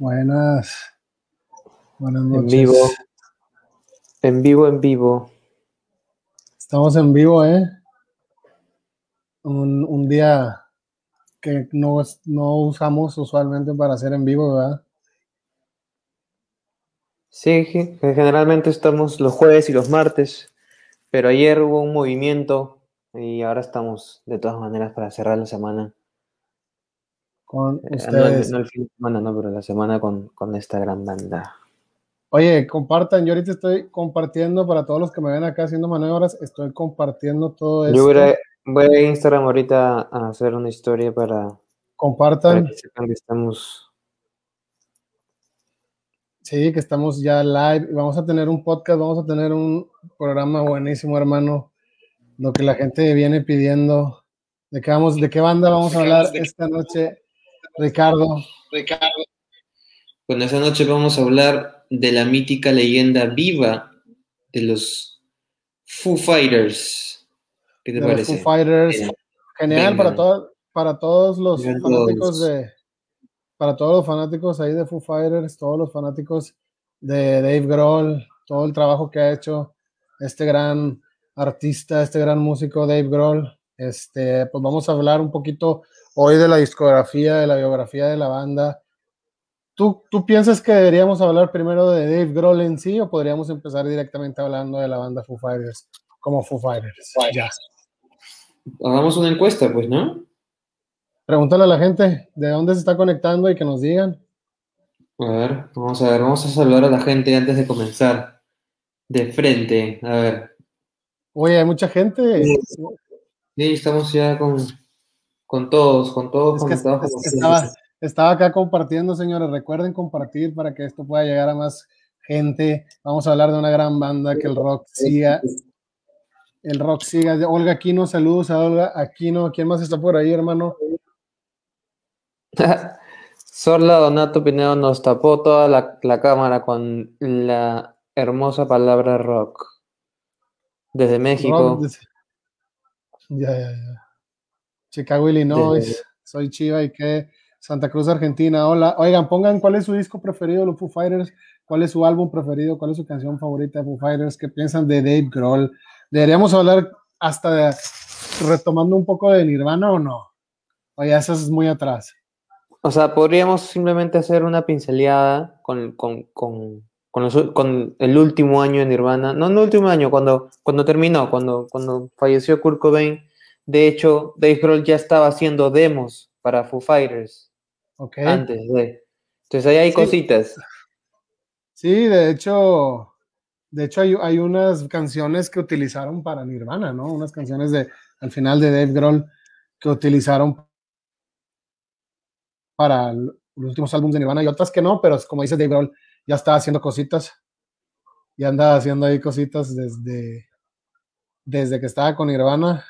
Buenas. Buenas noches. En vivo. En vivo, en vivo. Estamos en vivo, ¿eh? Un, un día que no, no usamos usualmente para hacer en vivo, ¿verdad? Sí, generalmente estamos los jueves y los martes, pero ayer hubo un movimiento y ahora estamos de todas maneras para cerrar la semana. Con Eh, no, ustedes. no el fin de semana, no, pero la semana con, con esta gran banda. Oye, compartan. Yo ahorita estoy compartiendo para todos los que me ven acá haciendo maniobras. Estoy compartiendo todo esto. Yo voy a, voy a Instagram ahorita a hacer una historia para, para Compartan. que sepan que estamos. Sí, que estamos ya live. Vamos a tener un podcast, vamos a tener un programa buenísimo, hermano. Lo que la gente viene pidiendo. ¿De qué, vamos, de qué banda vamos a hablar esta noche, Ricardo? Bueno, esta noche vamos a hablar de la mítica leyenda viva de los Foo Fighters. ¿Qué te de los parece? Foo Fighters. Venga. Genial para, todo- para todos los fanáticos de para todos los fanáticos ahí de Foo Fighters, todos los fanáticos de Dave Grohl, todo el trabajo que ha hecho este gran artista, este gran músico Dave Grohl. Este, pues vamos a hablar un poquito hoy de la discografía, de la biografía de la banda. ¿Tú, ¿Tú piensas que deberíamos hablar primero de Dave Grohl en sí o podríamos empezar directamente hablando de la banda Foo Fighters como Foo Fighters? Ya. Hagamos una encuesta, pues, ¿no? Pregúntale a la gente de dónde se está conectando y que nos digan. A ver, vamos a ver, vamos a saludar a la gente antes de comenzar. De frente, a ver. Oye, hay mucha gente. Sí, estamos ya con, con todos, con todos Es que, conectados. es que estaba, estaba acá compartiendo, señores. Recuerden compartir para que esto pueda llegar a más gente. Vamos a hablar de una gran banda, que el rock siga. El rock siga. Olga Aquino, saludos a Olga Aquino. ¿Quién más está por ahí, hermano? Sorla Donato Pinedo nos tapó toda la, la cámara con la hermosa palabra rock. Desde México. Dice. Ya, ya, ya. Chicago, Illinois. Desde- Soy Chiva y que Santa Cruz, Argentina. Hola. Oigan, pongan cuál es su disco preferido de los Foo Fighters, cuál es su álbum preferido, cuál es su canción favorita de Foo Fighters, qué piensan de Dave Grohl. Deberíamos hablar hasta de- retomando un poco de Nirvana o no. O ya eso es muy atrás. O sea, podríamos simplemente hacer una pinceleada con, con, con, con, los- con el último año de Nirvana. No, no el último año, cuando, cuando terminó, cuando, cuando falleció Kurt Cobain. De hecho, Dave Grohl ya estaba haciendo demos para Foo Fighters ¿Ok? antes de. Entonces ahí hay Sí. cositas. Sí, de hecho, de hecho hay, hay unas canciones que utilizaron para Nirvana, ¿no? Unas canciones de al final de Dave Grohl que utilizaron para los últimos álbumes de Nirvana y otras que no, pero como dice Dave Grohl, ya está haciendo cositas. Y anda haciendo ahí cositas desde, desde que estaba con Nirvana.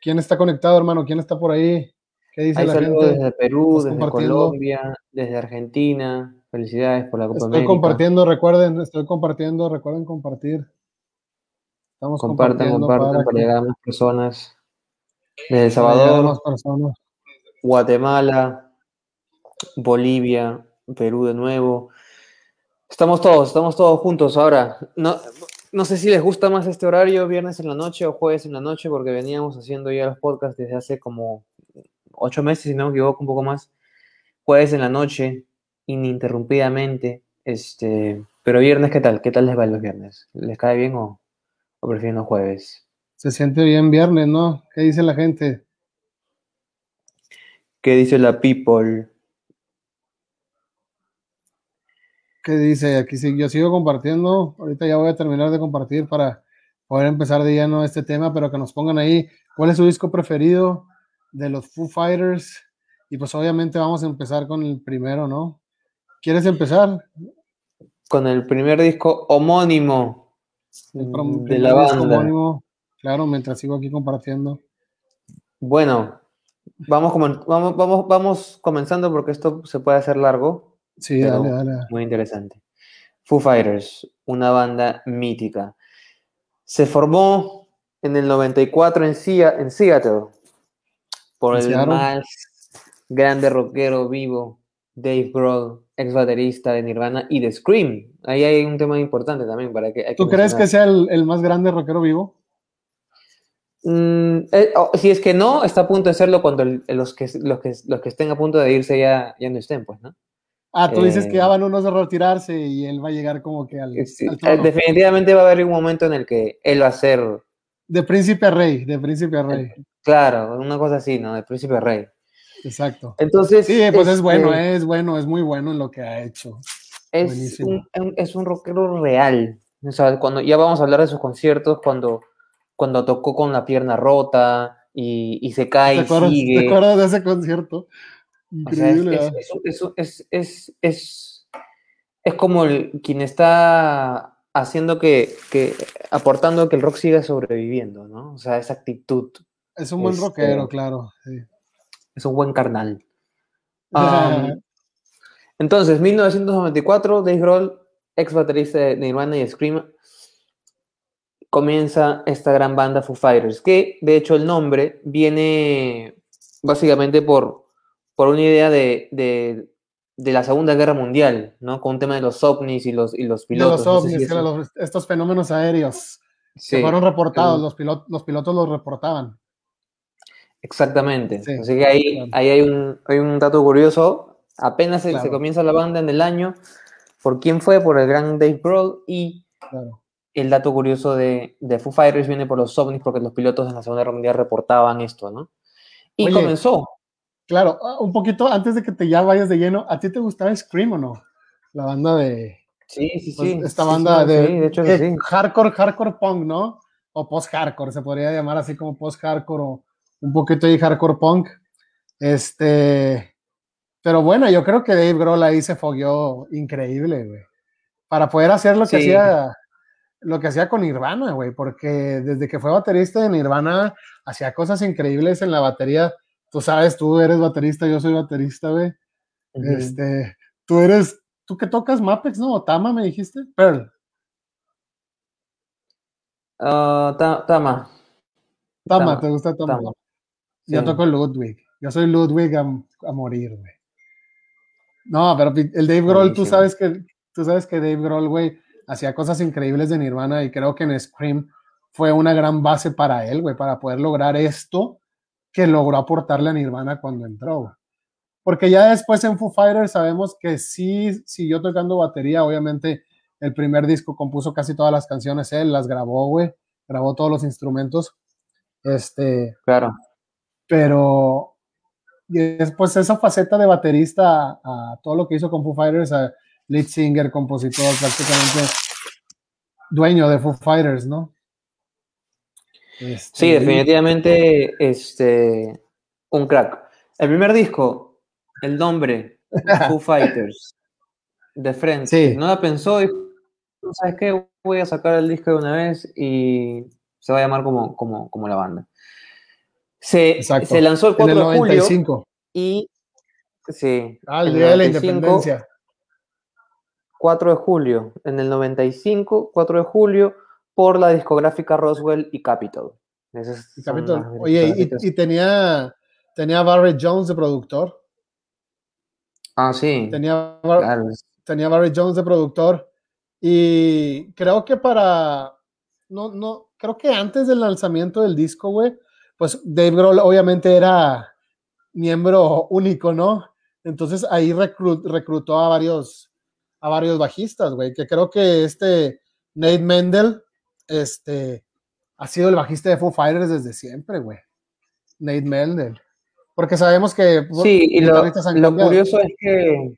¿Quién está conectado, hermano? ¿Quién está por ahí? ¿Qué dice la gente? desde Perú, ¿Estás desde? Colombia, desde Argentina. Felicidades por la Copa Estoy América. compartiendo, recuerden, estoy compartiendo, recuerden compartir. Estamos Compartan, compartan para, que- llegar a más personas. Desde El para Salvador. Guatemala, Bolivia, Perú de nuevo. Estamos todos, estamos todos juntos ahora. No, no sé si les gusta más este horario, viernes en la noche o jueves en la noche, porque veníamos haciendo ya los podcasts desde hace como ocho meses, si no me equivoco, un poco más. Jueves en la noche, ininterrumpidamente. Este, pero viernes, ¿qué tal? ¿Qué tal les va los viernes? ¿Les cae bien o, o prefieren los jueves? Se siente bien viernes, ¿no? ¿Qué dice la gente? ¿Qué dice la people? ¿Qué dice? Aquí sí, yo sigo compartiendo. Ahorita ya voy a terminar de compartir para poder empezar de lleno este tema, pero que nos pongan ahí cuál es su disco preferido de los Foo Fighters. Y pues obviamente vamos a empezar con el primero, ¿no? ¿Quieres empezar? Con el primer disco homónimo El de la disco banda. homónimo. Claro, mientras sigo aquí compartiendo. Bueno, vamos, vamos, vamos, vamos comenzando porque esto se puede hacer largo. Sí, dale, dale. Muy interesante. Foo Fighters, una banda mítica. Se formó en el 94 en, en Seattle por el más grande rockero vivo, Dave Grohl, ex baterista de Nirvana y de Scream. Ahí hay un tema importante también para que. ¿Tú crees que sea el, más grande rockero vivo? Mm, eh, oh, si es que no, está a punto de serlo cuando los, que, los, que, los que estén a punto de irse ya, ya no estén, pues, ¿no? Ah, tú dices que ya eh, van unos a retirarse y él va a llegar como que al. Eh, definitivamente va a haber un momento en el que él va a ser. De príncipe a rey, de príncipe a rey. Claro, una cosa así, ¿no? De príncipe a rey. Exacto. Entonces. Sí, pues es bueno, este es bueno, es muy bueno en lo que ha hecho. Es un, es un rockero real. O sea, cuando ya vamos a hablar de sus conciertos, cuando, cuando tocó con la pierna rota y, y se cae ¿Te y sigue. ¿Te acuerdas de ese concierto? Increíble. es, es, es, es, como el, quien está haciendo que, que, aportando que el rock siga sobreviviendo, ¿no? O sea, esa actitud. Es un buen este, rockero, claro. Es un buen carnal. entonces, 1994, Dave Grohl, ex baterista de Nirvana y Scream, comienza esta gran banda Foo Fighters, que de hecho el nombre viene básicamente por, por una idea de, de, la Segunda Guerra Mundial, ¿no? Con un tema de los ovnis y los, y los pilotos. los ovnis, estos fenómenos aéreos que fueron reportados, los, pilotos, los pilotos los reportaban. Exactamente. Así que ahí, ahí hay, un, hay un dato curioso. Apenas se, comienza la banda en el año. ¿Por quién fue? Por el gran Dave Grohl y el dato curioso de, de Foo Fighters viene por los ovnis porque los pilotos en la Segunda Guerra Mundial reportaban esto, ¿no? Y comenzó. Claro, ah, un poquito antes de que te ya vayas de lleno, ¿a ti te gustaba Scream o no? La banda de... Sí, sí, pues, sí. Esta banda de, hecho hardcore, hardcore punk, ¿no? O post-hardcore, se podría llamar así como post-hardcore o un poquito de hardcore punk. Este, pero bueno, yo creo que Dave Grohl ahí se fogueó increíble, güey. Para poder hacer lo que hacía lo que hacía con Nirvana, güey, porque desde que fue baterista de Nirvana hacía cosas increíbles en la batería tú sabes, tú eres baterista, yo soy baterista, güey. Este, tú eres, ¿tú que tocas Mapex, no? Tama, me dijiste? Pearl. Uh, Tama. Tama. ¿te gusta Tama? Yo toco Ludwig. Yo soy Ludwig a, morir, güey. No, pero el Dave Grohl, tú sabes que, tú sabes que Dave Grohl, güey, hacía cosas increíbles de Nirvana y creo que en Scream fue una gran base para él, güey, para poder lograr esto que logró aportarle a Nirvana cuando entró. Porque ya después en Foo Fighters sabemos que sí siguió tocando batería, obviamente el primer disco compuso casi todas las canciones, él las grabó, güey, grabó todos los instrumentos. Este, claro. Pero después esa faceta de baterista a, todo lo que hizo con Foo Fighters, a lead singer, compositor, prácticamente dueño de Foo Fighters, ¿no? Este, sí, definitivamente este, un crack. El primer disco, el nombre, Foo Fighters, de frente. No la pensó y ¿sabes qué? Voy a sacar el disco de una vez y se va a llamar como, como, como la banda. Se, se, lanzó el 4 de julio y sí, ah, el día de la independencia. 4 de julio, en el 95, 4 de julio, por la discográfica Roswell y Capitol. Oye, y, tenía, tenía Barrett Jones de productor. Ah, sí. Tenía, tenía Barrett Jones de productor. Y creo que para. No, no, creo que antes del lanzamiento del disco, güey, pues Dave Grohl obviamente era miembro único, ¿no? Entonces ahí reclutó a varios, a varios bajistas, güey, que creo que este Nate Mendel este, ha sido el bajista de Foo Fighters desde siempre, güey. Nate Mendel. Porque sabemos que... Sí, y lo, curioso es que...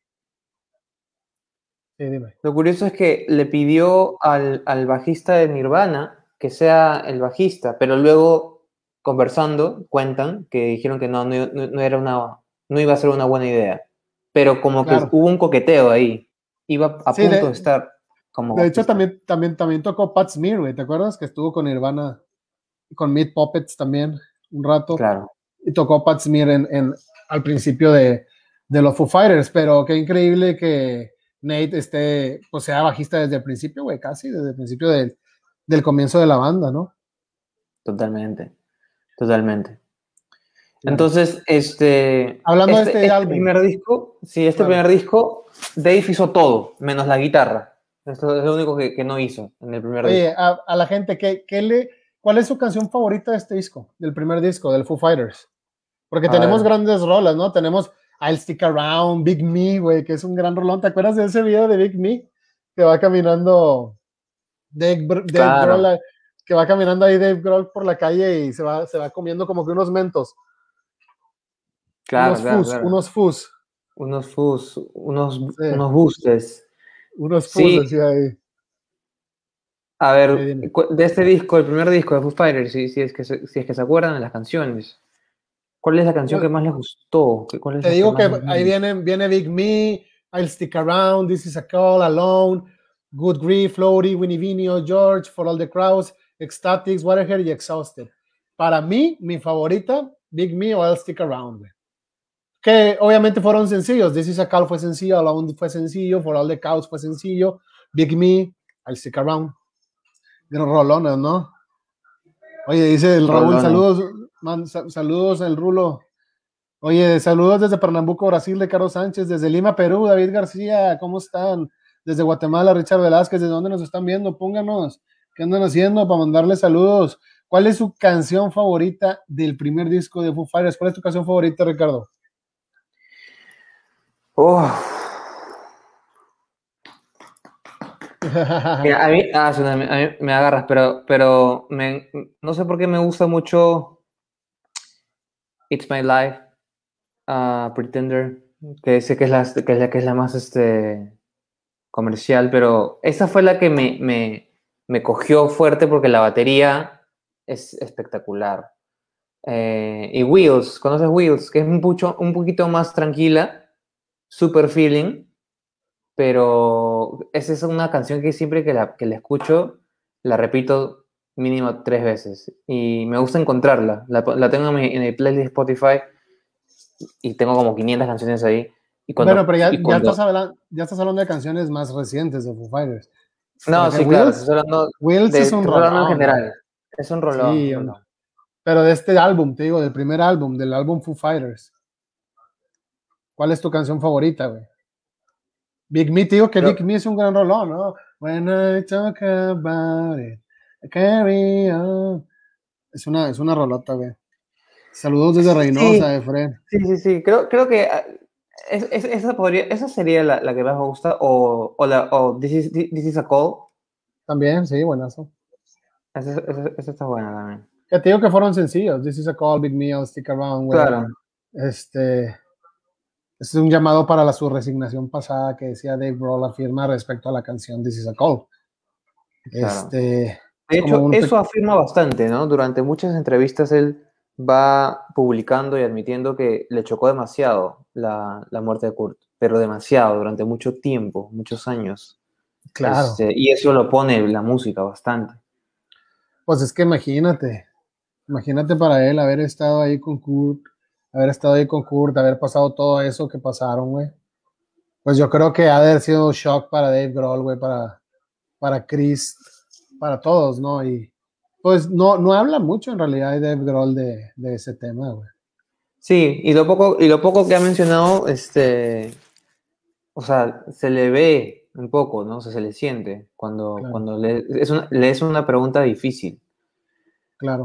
Sí, dime. Lo curioso es que le pidió al, bajista de Nirvana que sea el bajista, pero luego conversando cuentan que dijeron que no, no, era una, no iba a ser una buena idea. Pero como que hubo un coqueteo ahí. Iba a punto de estar de hecho, también, también, también tocó Pat Smear, güey. ¿Te acuerdas? Que estuvo con Nirvana, con Meat Puppets también, un rato. Claro. Y tocó Pat Smear en, al principio de, de los Foo Fighters, pero qué increíble que Nate esté, pues sea bajista desde el principio, güey, casi desde el principio del, del comienzo de la banda, ¿no? Totalmente, totalmente. Entonces, este. Hablando de este, este primer disco, sí, este primer disco, Dave hizo todo, menos la guitarra. Esto es lo único que, no hizo en el primer disco. A, a la gente, ¿qué, qué le, ¿cuál es su canción favorita de este disco? Del primer disco, del Foo Fighters. Porque tenemos grandes rolas, ¿no? Tenemos I'll Stick Around, Big Me, güey, que es un gran rolón. ¿Te acuerdas de ese video de Big Me? Que va caminando Dave, Grohl, que va caminando ahí Dave Grohl por la calle y se va, se va comiendo como que unos mentos. Claro, unos claro, fus, unos fus. Unos fus, unos, unos boosters. Unos decía ahí. A ver, de este disco, el primer disco de Foo Fighters, si, si, es que, si es que se acuerdan de las canciones, ¿cuál es la canción que más les gustó? ¿Cuál te digo que, ahí viene, viene Big Me, I'll Stick Around, This Is a Call, Alone, Good Grief, Floaty, Winnie Vinio, George, For All the Crowds, Ecstatics, Waterhead y Exhausted. Para mí, mi favorita, Big Me o I'll Stick Around, Que obviamente fueron sencillos. This Is a Call fue sencillo, Alone fue sencillo, For All the Crowds fue sencillo, Big Me, I'll Stick Around. Gran rolones, ¿no? Oye, dice el Raúl, saludos, saludos el Rulo. Oye, saludos desde Pernambuco, Brasil, de Carlos Sánchez, desde Lima, Perú, David García, ¿cómo están? Desde Guatemala, Richard Velázquez, ¿de dónde nos están viendo? Pónganos, ¿qué andan haciendo para mandarles saludos? ¿Cuál es su canción favorita del primer disco de Foo Fighters? ¿Cuál es tu canción favorita, Ricardo? Oh, a mí, ah, me agarras, pero, pero no sé por qué me gusta mucho It's My Life, uh, Pretender, que sé que es la que es la, que es la más este, comercial, pero esa fue la que me, me, me cogió fuerte porque la batería es espectacular. Eh, y Wheels, ¿conoces Wheels? Que es un, pucho, un poquito más tranquila, super feeling pero esa es una canción que siempre que la, que la escucho, la repito mínimo tres veces. Y me gusta encontrarla. La, la tengo en, el playlist de Spotify y tengo como 500 canciones ahí. Y cuando, bueno, pero ya, ya, estás hablando, ya, estás hablando, de canciones más recientes de Foo Fighters. No, sí, claro. hablando Wills es un rolón. en general. Es un rolón. Sí, pero de este álbum, te digo, del primer álbum, del álbum Foo Fighters. ¿Cuál es tu canción favorita, güey? Big Me, digo que Big Me es un gran rolón, ¿no? When I talk about it, carry on. Es una, es una rolota, güey. Saludos desde Reynosa, Efren. Sí, sí, sí. Creo, creo que ah, esa, podría, esa sería la, la, que más me gusta. O, o, la, o This, is, This is a Call. También, sí, buenazo. Esa, esa, esa, está buena también. Ya te digo que fueron sencillos. This is a Call, Big Me, I'll Stick Around. Güey. Claro. Este este es un llamado para la su resignación pasada que decía Dave Grohl afirma respecto a la canción This is a Call. Este, de hecho, eso afirma bastante, ¿no? Durante muchas entrevistas él va publicando y admitiendo que le chocó demasiado la, muerte de Kurt, pero demasiado, durante mucho tiempo, muchos años. Claro. Este, y eso lo pone la música bastante. Pues es que imagínate, imagínate para él haber estado ahí con Kurt haber estado ahí con Kurt, haber pasado todo eso que pasaron, güey. Pues yo creo que ha de haber sido un shock para Dave Grohl, güey, para, para Chris, para todos, ¿no? Y pues no, no habla mucho en realidad Dave Grohl de, de ese tema, güey. Sí, y lo poco, y lo poco que ha mencionado, este, o sea, se le ve un poco, ¿no? O sea, se le siente cuando, cuando le, es una, le es una pregunta difícil.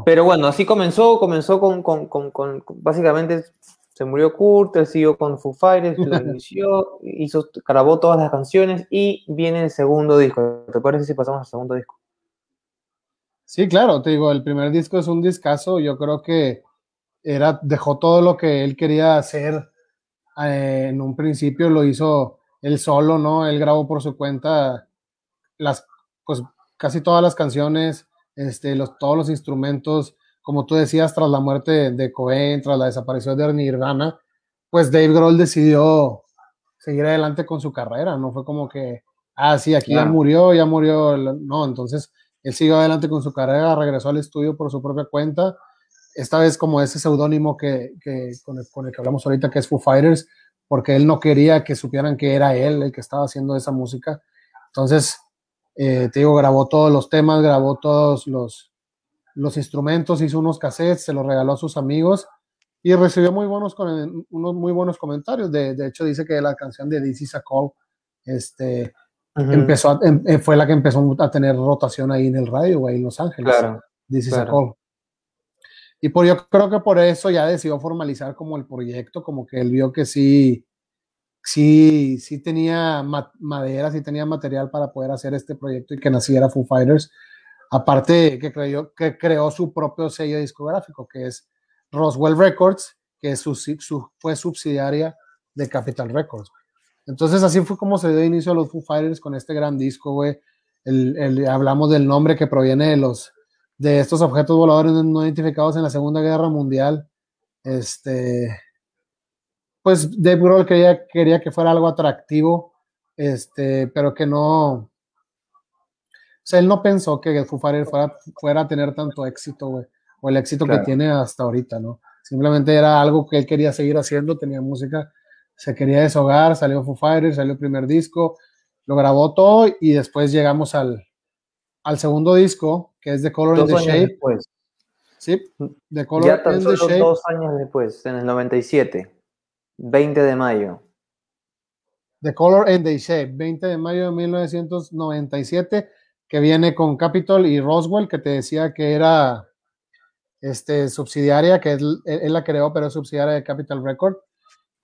Pero bueno, así comenzó, comenzó con, con, con, con básicamente se murió Kurt, él siguió con Foo Fighters, lo inició, hizo, grabó todas las canciones y viene el segundo disco. ¿Te parece si pasamos al segundo disco? Sí, claro, te digo, el primer disco es un discazo, yo creo que era, dejó todo lo que él quería hacer eh, en un principio, lo hizo él solo, ¿no? Él grabó por su cuenta las, pues casi todas las canciones, este, los, todos los instrumentos, como tú decías, tras la muerte de, Cohen, tras la desaparición de Nirvana, pues Dave Grohl decidió seguir adelante con su carrera, no fue como que, ah, sí, aquí ya murió, ya murió, no, entonces él siguió adelante con su carrera, regresó al estudio por su propia cuenta, esta vez como ese seudónimo que, que con, el, con, el, que hablamos ahorita, que es Foo Fighters, porque él no quería que supieran que era él el que estaba haciendo esa música. Entonces, eh, te digo, grabó todos los temas, grabó todos los, los instrumentos, hizo unos cassettes, se los regaló a sus amigos y recibió muy buenos, unos muy buenos comentarios. De, de hecho, dice que la canción de This is a Call este, empezó em, eh, fue la que empezó a tener rotación ahí en el radio, ahí en Los Ángeles. Claro, This is a Call. Y por, yo creo que por eso ya decidió formalizar como el proyecto, como que él vio que sí, sí, sí tenía madera, sí tenía material para poder hacer este proyecto y que naciera Foo Fighters. Aparte que, creyó, que creó su propio sello discográfico, que es Roswell Records, que su, fue subsidiaria de Capital Records. Entonces así fue como se dio inicio a los Foo Fighters con este gran disco, güey. El, hablamos del nombre que proviene de los de estos objetos voladores no identificados en la Segunda Guerra Mundial. Este, pues Dave Grohl quería, quería que fuera algo atractivo, este, pero que no, o sea, él no pensó que Foo Fighters fuera, fuera a tener tanto éxito, güey, o el éxito que tiene hasta ahorita, ¿no? Simplemente era algo que él quería seguir haciendo, tenía música, se quería deshogar, salió Foo Fighters, salió el primer disco, lo grabó todo y después llegamos al, al segundo disco, que es The Color in the Shape. Después. Sí, The Color ya tan solo dos años después, en el 97, 20 de mayo. The Color and the Shape, 20 de mayo de 1997, que viene con Capitol y Roswell, que te decía que era este, subsidiaria, que él, la creó, pero es subsidiaria de Capitol Record.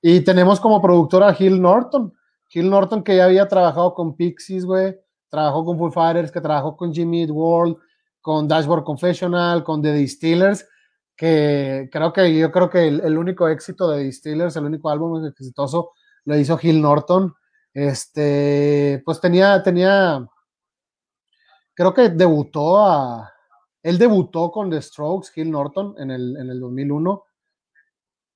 Y tenemos como productora Hill Norton. Hill Norton que ya había trabajado con Pixies, güey, trabajó con Foo Fighters, que trabajó con Jimmy World, con Dashboard Confessional, con The Distillers, que creo que yo creo que el, único éxito de Distillers, el único álbum exitoso, lo hizo Hill Norton. Este, pues tenía, tenía, creo que debutó a, él debutó con The Strokes, Hill Norton, en el, en el 2001,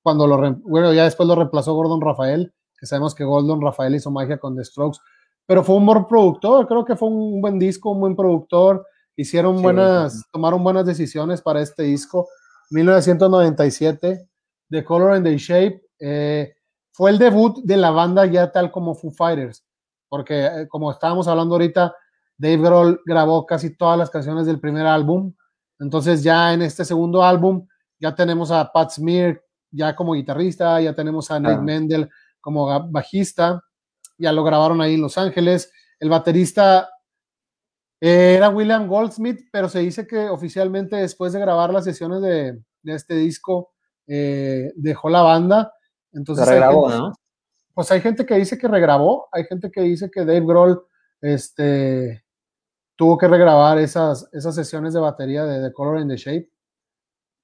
cuando lo, bueno, ya después lo reemplazó Gordon Rafael, que sabemos que Gordon Rafael hizo magia con The Strokes, pero fue un buen productor, creo que fue un buen disco, un buen productor, hicieron buenas, tomaron buenas decisiones para este disco. 1997, The Color and the Shape, eh, fue el debut de la banda ya tal como Foo Fighters, porque eh, como estábamos hablando ahorita, Dave Grohl grabó casi todas las canciones del primer álbum, entonces ya en este segundo álbum ya tenemos a Pat Smear ya como guitarrista, ya tenemos a Nate Mendel como bajista, ya lo grabaron ahí en Los Ángeles. El baterista era William Goldsmith, pero se dice que oficialmente después de grabar las sesiones de, este disco eh, dejó la banda. Entonces, regrabó, ¿no? Pues hay gente que dice que regrabó, hay gente que dice que Dave Grohl este, tuvo que regrabar esas, esas sesiones de batería de The Color and the Shape.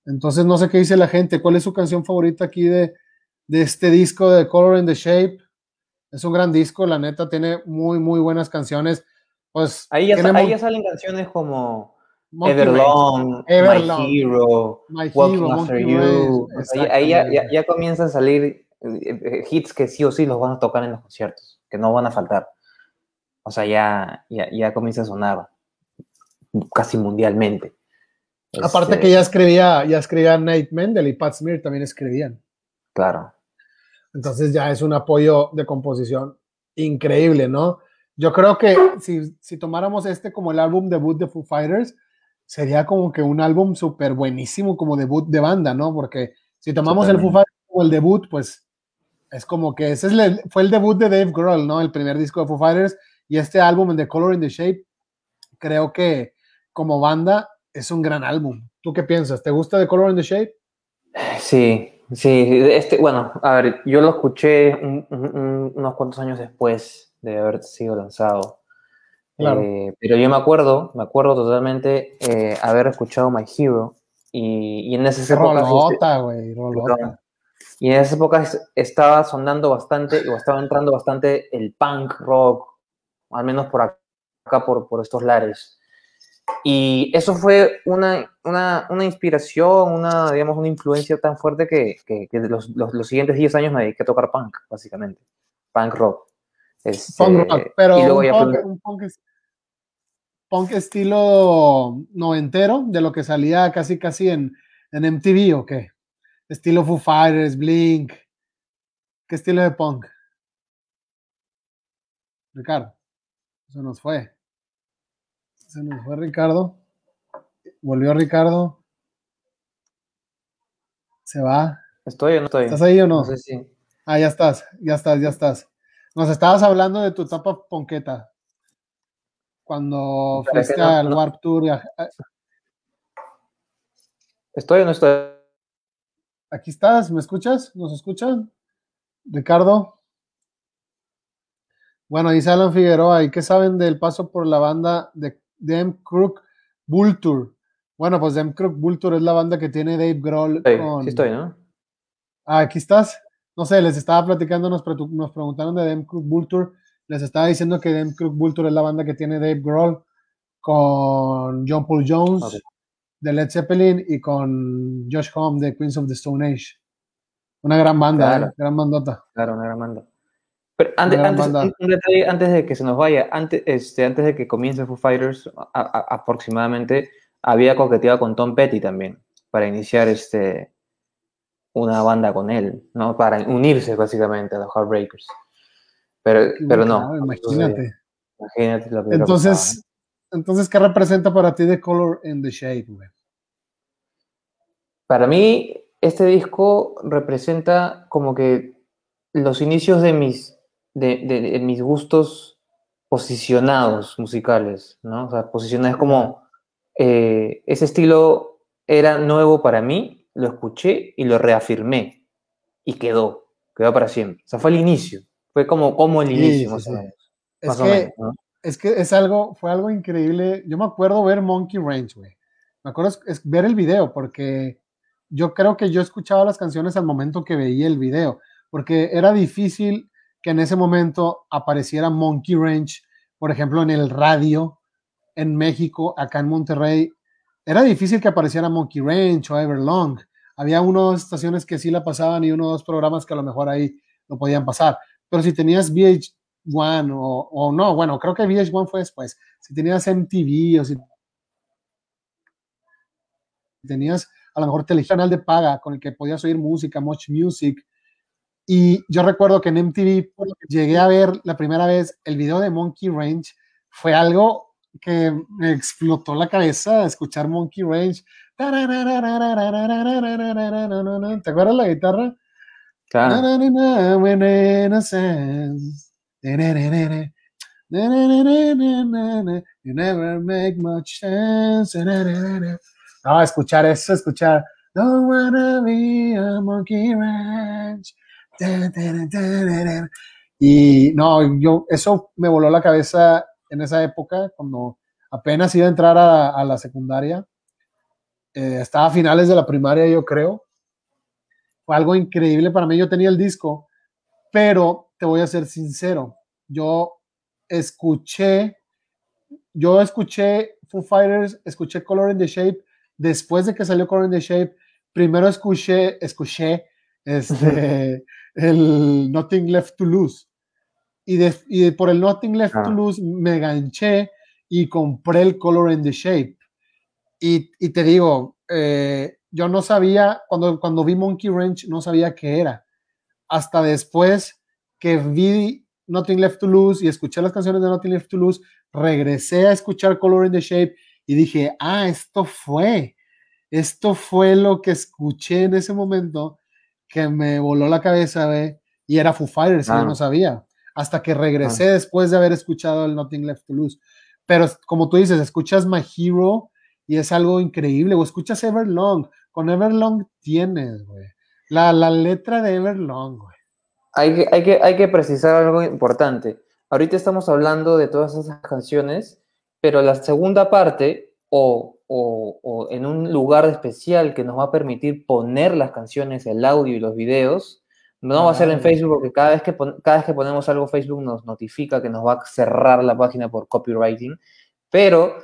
Entonces no sé qué dice la gente, cuál es su canción favorita aquí de, de este disco de The Color and the Shape. Es un gran disco, la neta, tiene muy, muy buenas canciones. Pues, ahí, ya, ahí salen canciones como Everlong, My Hero, My Hero After You. ahí, ya, ya, comienzan a salir eh, eh, hits que sí o sí los van a tocar en los conciertos, que no van a faltar. O sea, ya, ya, ya comienza a sonar casi mundialmente. Aparte que este ya escribía, ya escribía Nate Mendel y Pat Smear también escribían. Claro. Entonces ya es un apoyo de composición increíble, ¿no? Yo creo que si, si tomáramos este como el álbum debut de Foo Fighters, sería como que un álbum súper buenísimo como debut de banda, ¿no? Porque si tomamos el Foo Fighters como el debut, pues es como que ese es fue el debut de Dave Grohl, ¿no? El primer disco de Foo Fighters y este álbum, The Color in the Shape, creo que como banda es un gran álbum. ¿Tú qué piensas? ¿Te gusta The Color in the Shape? Sí, Sí, este, bueno, a ver, yo lo escuché unos cuantos años después de haber sido lanzado. Eh, pero yo me acuerdo, me acuerdo totalmente eh, haber escuchado My Hero y, en esas épocas... y en esas épocas estaba sonando bastante, o estaba entrando bastante el punk rock, al menos por acá, por, por estos lares. Y eso fue una, una, una, inspiración, una, digamos, una influencia tan fuerte que, que, los, los, siguientes 10 años me dediqué a tocar punk, básicamente. Punk rock. Este, punk rock, pero un, punk, punk, estilo noventero, de lo que salía casi casi en, en MTV, ¿o qué? Estilo Foo Fighters, Blink. ¿Qué estilo de punk? Ricardo. Se nos fue. Se nos fue Ricardo. Volvió Ricardo. Se va. ¿Estoy o no estoy? ¿Estás ahí o no? No sé si. Ah, ya estás, ya estás, ya estás. Nos estabas hablando de tu etapa ponqueta. Cuando Pero fuiste no- al no- Warp Tour. a- ¿Estoy o no estoy? Aquí estás, ¿me escuchas? ¿Nos escuchan? Ricardo. Bueno, dice Alan Figueroa, ¿y qué saben del paso por la banda de Dem Crook Bull Tour? Bueno, pues Dem Crook Bull Tour es la banda que tiene Dave Grohl con... Sí estoy, ¿no? Ah, aquí estás. No sé, les estaba platicando, nos, preguntaron de Dem Crook Bull Tour. Les estaba diciendo que Dem Crook Bull Tour es la banda que tiene Dave Grohl con John Paul Jones de Led Zeppelin y con Josh Homme de Queens of the Stone Age. Una gran banda, Claro. ¿eh? gran bandota. Claro, una gran banda. Pero antes, un- de que se nos vaya, antes, este, antes de que comience Foo Fighters, a- a- aproximadamente, había coqueteado con Tom Petty también, para iniciar este, una banda con él, ¿no? Para unirse básicamente a los Heartbreakers. Pero, pero no. Imagínate. Imagínate lo que hubiera Entonces, entonces, ¿qué representa para ti The Color and the Shape, güey? Para mí, este disco representa como que los inicios de mis, de, de- de mis gustos posicionados musicales, ¿no? O sea, posicionados como eh, ese estilo era nuevo para mí, lo escuché y lo reafirmé y quedó, quedó para siempre. O sea, fue el inicio, fue como, como el Sí, inicio, sí, más sí. o menos. Es Más o que, menos, ¿no? es que es algo, fue algo increíble. Yo me acuerdo ver Monkey Ranch, güey. Me acuerdo es- es ver el video, porque yo creo que yo escuchaba las canciones al momento que veía el video, porque era difícil que en ese momento apareciera Monkey Ranch, por ejemplo, en el radio en México, acá en Monterrey. Era difícil que apareciera Monkey Ranch o Everlong. Había una o dos estaciones que sí la pasaban y uno o dos programas que a lo mejor ahí lo podían pasar. Pero si tenías VH1 o, o no, bueno, creo que VH1 fue después. Si tenías MTV o si tenías a lo mejor canal de paga con el que podías oír música, Much Music. Y yo recuerdo que en MTV llegué a ver la primera vez el video de Monkey Range. Fue algo que me explotó la cabeza escuchar Monkey Range. ¿Te acuerdas la guitarra? Claro. You never make much sense. No, escuchar eso, escuchar. Don't wanna be a monkey ranch. Y no, yo, eso me voló la cabeza en esa época, cuando apenas iba a entrar a, a la secundaria. Eh, estaba a finales de la primaria, yo creo. Fue algo increíble para mí. Yo tenía el disco, pero te voy a ser sincero. Yo escuché, yo escuché Foo Fighters, escuché Color in the Shape después de que salió Color in the Shape. Primero escuché, escuché este, el Nothing Left to Lose. Y, de, y por el Nothing Left Ah. to Lose me ganché y compré el Color in the Shape. Y, y te digo, eh, yo no sabía, cuando, cuando vi Monkey Ranch, no sabía qué era. Hasta después que vi Nothing Left to Lose y escuché las canciones de Nothing Left to Lose, regresé a escuchar Color in the Shape y dije, ah, esto fue, esto fue lo que escuché en ese momento que me voló la cabeza, ¿ve? y era Foo Fighters, y yo no sabía, hasta que regresé después de haber escuchado el Nothing Left to Lose. Pero como tú dices, escuchas My Hero y es algo increíble, o escuchas Everlong, con Everlong tienes, güey, la, la letra de Everlong, güey. Hay que, hay, que, hay que precisar algo importante. Ahorita estamos hablando de todas esas canciones, pero la segunda parte, o, o, o en un lugar especial que nos va a permitir poner las canciones, el audio y los videos, no va a ser en Claro. Facebook, porque cada vez, que cada vez que ponemos algo, Facebook nos notifica que nos va a cerrar la página por copywriting, pero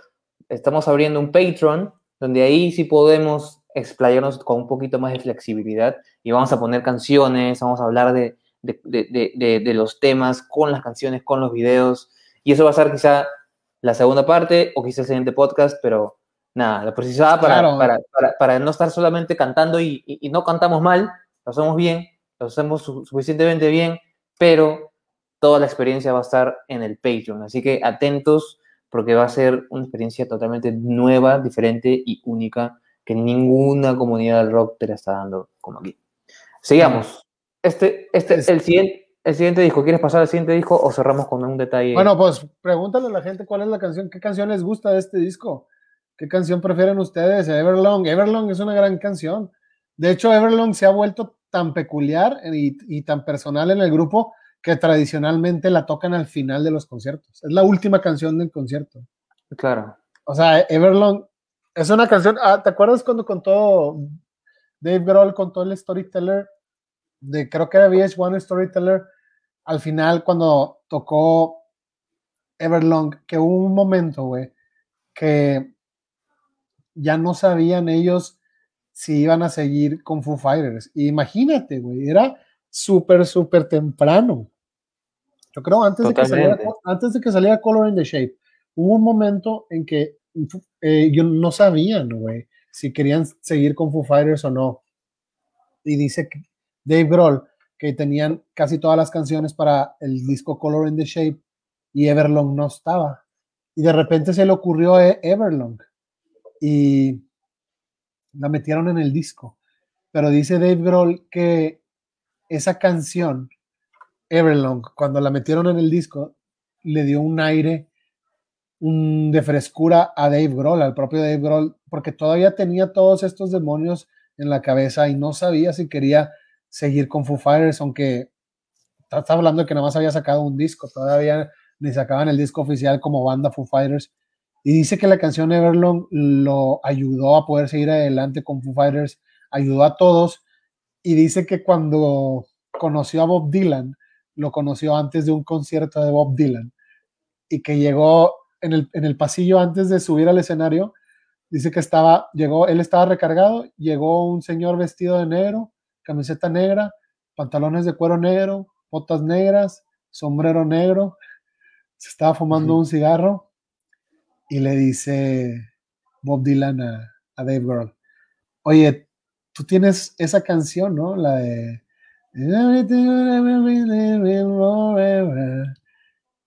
estamos abriendo un Patreon, donde ahí sí podemos explayarnos con un poquito más de flexibilidad y vamos a poner canciones, vamos a hablar de, de, de- de- de- de los temas con las canciones, con los videos, y eso va a ser quizá la segunda parte o quizá el siguiente podcast, pero nada, lo precisaba para, Claro. para, para, para no estar solamente cantando y, y- y no cantamos mal, lo hacemos bien, lo hacemos suficientemente bien, pero toda la experiencia va a estar en el Patreon. Así que atentos porque va a ser una experiencia totalmente nueva, diferente y única que ninguna comunidad del rock te la está dando como aquí. Sigamos. Este, este, el siguiente, el siguiente disco, ¿quieres pasar al siguiente disco o cerramos con un detalle? Bueno, pues pregúntale a la gente cuál es la canción, qué canción les gusta de este disco, qué canción prefieren ustedes, Everlong. Everlong es una gran canción. De hecho, Everlong se ha vuelto tan peculiar y, y tan personal en el grupo que tradicionalmente la tocan al final de los conciertos. Es la última canción del concierto. Claro. O sea, Everlong es una canción. Ah, ¿Te acuerdas cuando contó Dave Grohl contó el Storyteller? De creo que era VH1 Storyteller. Al final, cuando tocó Everlong, que hubo un momento, güey, que ya no sabían ellos si iban a seguir con Foo Fighters. imagínate, güey, era súper, súper temprano. Yo creo antes de, que saliera, antes de que saliera Color in the Shape, hubo un momento en que eh, yo no sabían, güey, si querían seguir con Foo Fighters o no. Y dice Dave Grohl que tenían casi todas las canciones para el disco Color in the Shape y Everlong no estaba. Y de repente se le ocurrió e-, Everlong y la metieron en el disco. Pero dice Dave Grohl que esa canción, Everlong, cuando la metieron en el disco, le dio un aire un, de frescura a Dave Grohl, al propio Dave Grohl, porque todavía tenía todos estos demonios en la cabeza y no sabía si quería seguir con Foo Fighters, aunque estaba hablando de que nada más había sacado un disco, todavía ni sacaban el disco oficial como banda Foo Fighters. Y dice que la canción Everlong lo ayudó a poder seguir adelante con Foo Fighters, ayudó a todos. Y dice que cuando conoció a Bob Dylan, lo conoció antes de un concierto de Bob Dylan. Y que llegó en el, en el pasillo antes de subir al escenario, dice que estaba, llegó, él estaba recargado, llegó un señor vestido de negro, camiseta negra, pantalones de cuero negro, botas negras, sombrero negro, se estaba fumando un cigarro y le dice Bob Dylan a, a Dave Grohl, oye, tú tienes esa canción, ¿no? La de...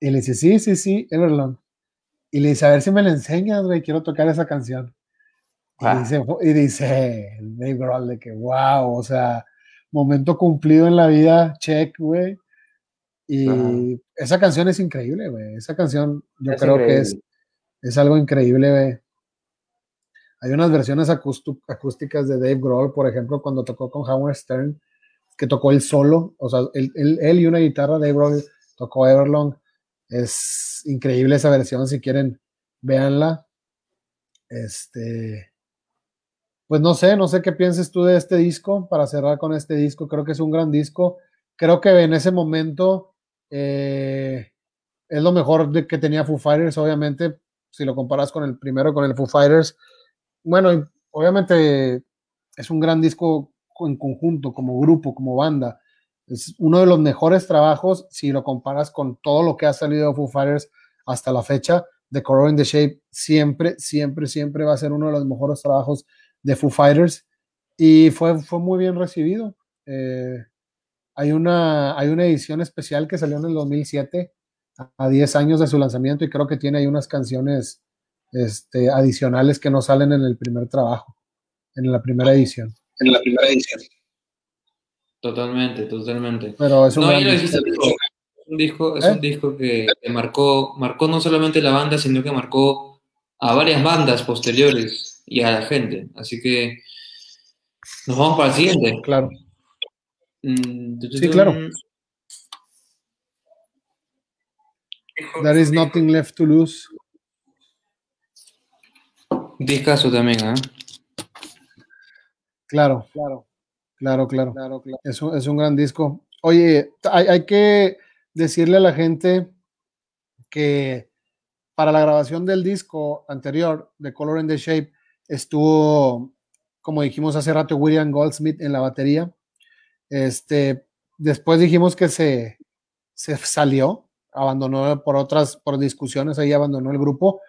Y le dice, sí, sí, sí, Everlong. Y le dice, a ver si me la enseñas, güey, quiero tocar esa canción. Y, ah. dice, y dice Dave Grohl de que, wow, o sea, momento cumplido en la vida, check, güey. Y esa canción es increíble, güey. Esa canción yo creo que es, es algo increíble, güey. Hay unas versiones acústicas de Dave Grohl, por ejemplo, cuando tocó con Howard Stern, que tocó el solo, o sea, él, él, y una guitarra, Dave Grohl tocó Everlong. Es increíble esa versión, si quieren, véanla. Este, pues no sé, no sé qué pienses tú de este disco, para cerrar con este disco, creo que es un gran disco. Creo que en ese momento eh, es lo mejor que tenía Foo Fighters, obviamente, si lo comparas con el primero, con el Foo Fighters, bueno, obviamente es un gran disco en conjunto, como grupo, como banda. Es uno de los mejores trabajos si lo comparas con todo lo que ha salido de Foo Fighters hasta la fecha. The Color in the Shape siempre, siempre, siempre va a ser uno de los mejores trabajos de Foo Fighters y fue, fue muy bien recibido. Eh, hay, una, hay una edición especial que salió en el 2007 a 10 años de su lanzamiento y creo que tiene ahí unas canciones este, adicionales que no salen en el primer trabajo, en la primera edición. En la primera edición. Totalmente, totalmente. Pero es un, disco, es un ¿Eh? disco que, marcó, marcó no solamente la banda, sino que marcó a varias bandas posteriores y a la gente. Así que nos vamos para el siguiente. Claro. Mm, sí, claro. There is nothing left to lose. Discaso también, ¿eh? Claro, claro, claro, claro. claro, Es, un, es, un, gran disco. Oye, hay, hay, que decirle a la gente que para la grabación del disco anterior de Color and the Shape estuvo, como dijimos hace rato, William Goldsmith en la batería. Este, después dijimos que se, se salió, abandonó por otras, por discusiones, ahí abandonó el grupo.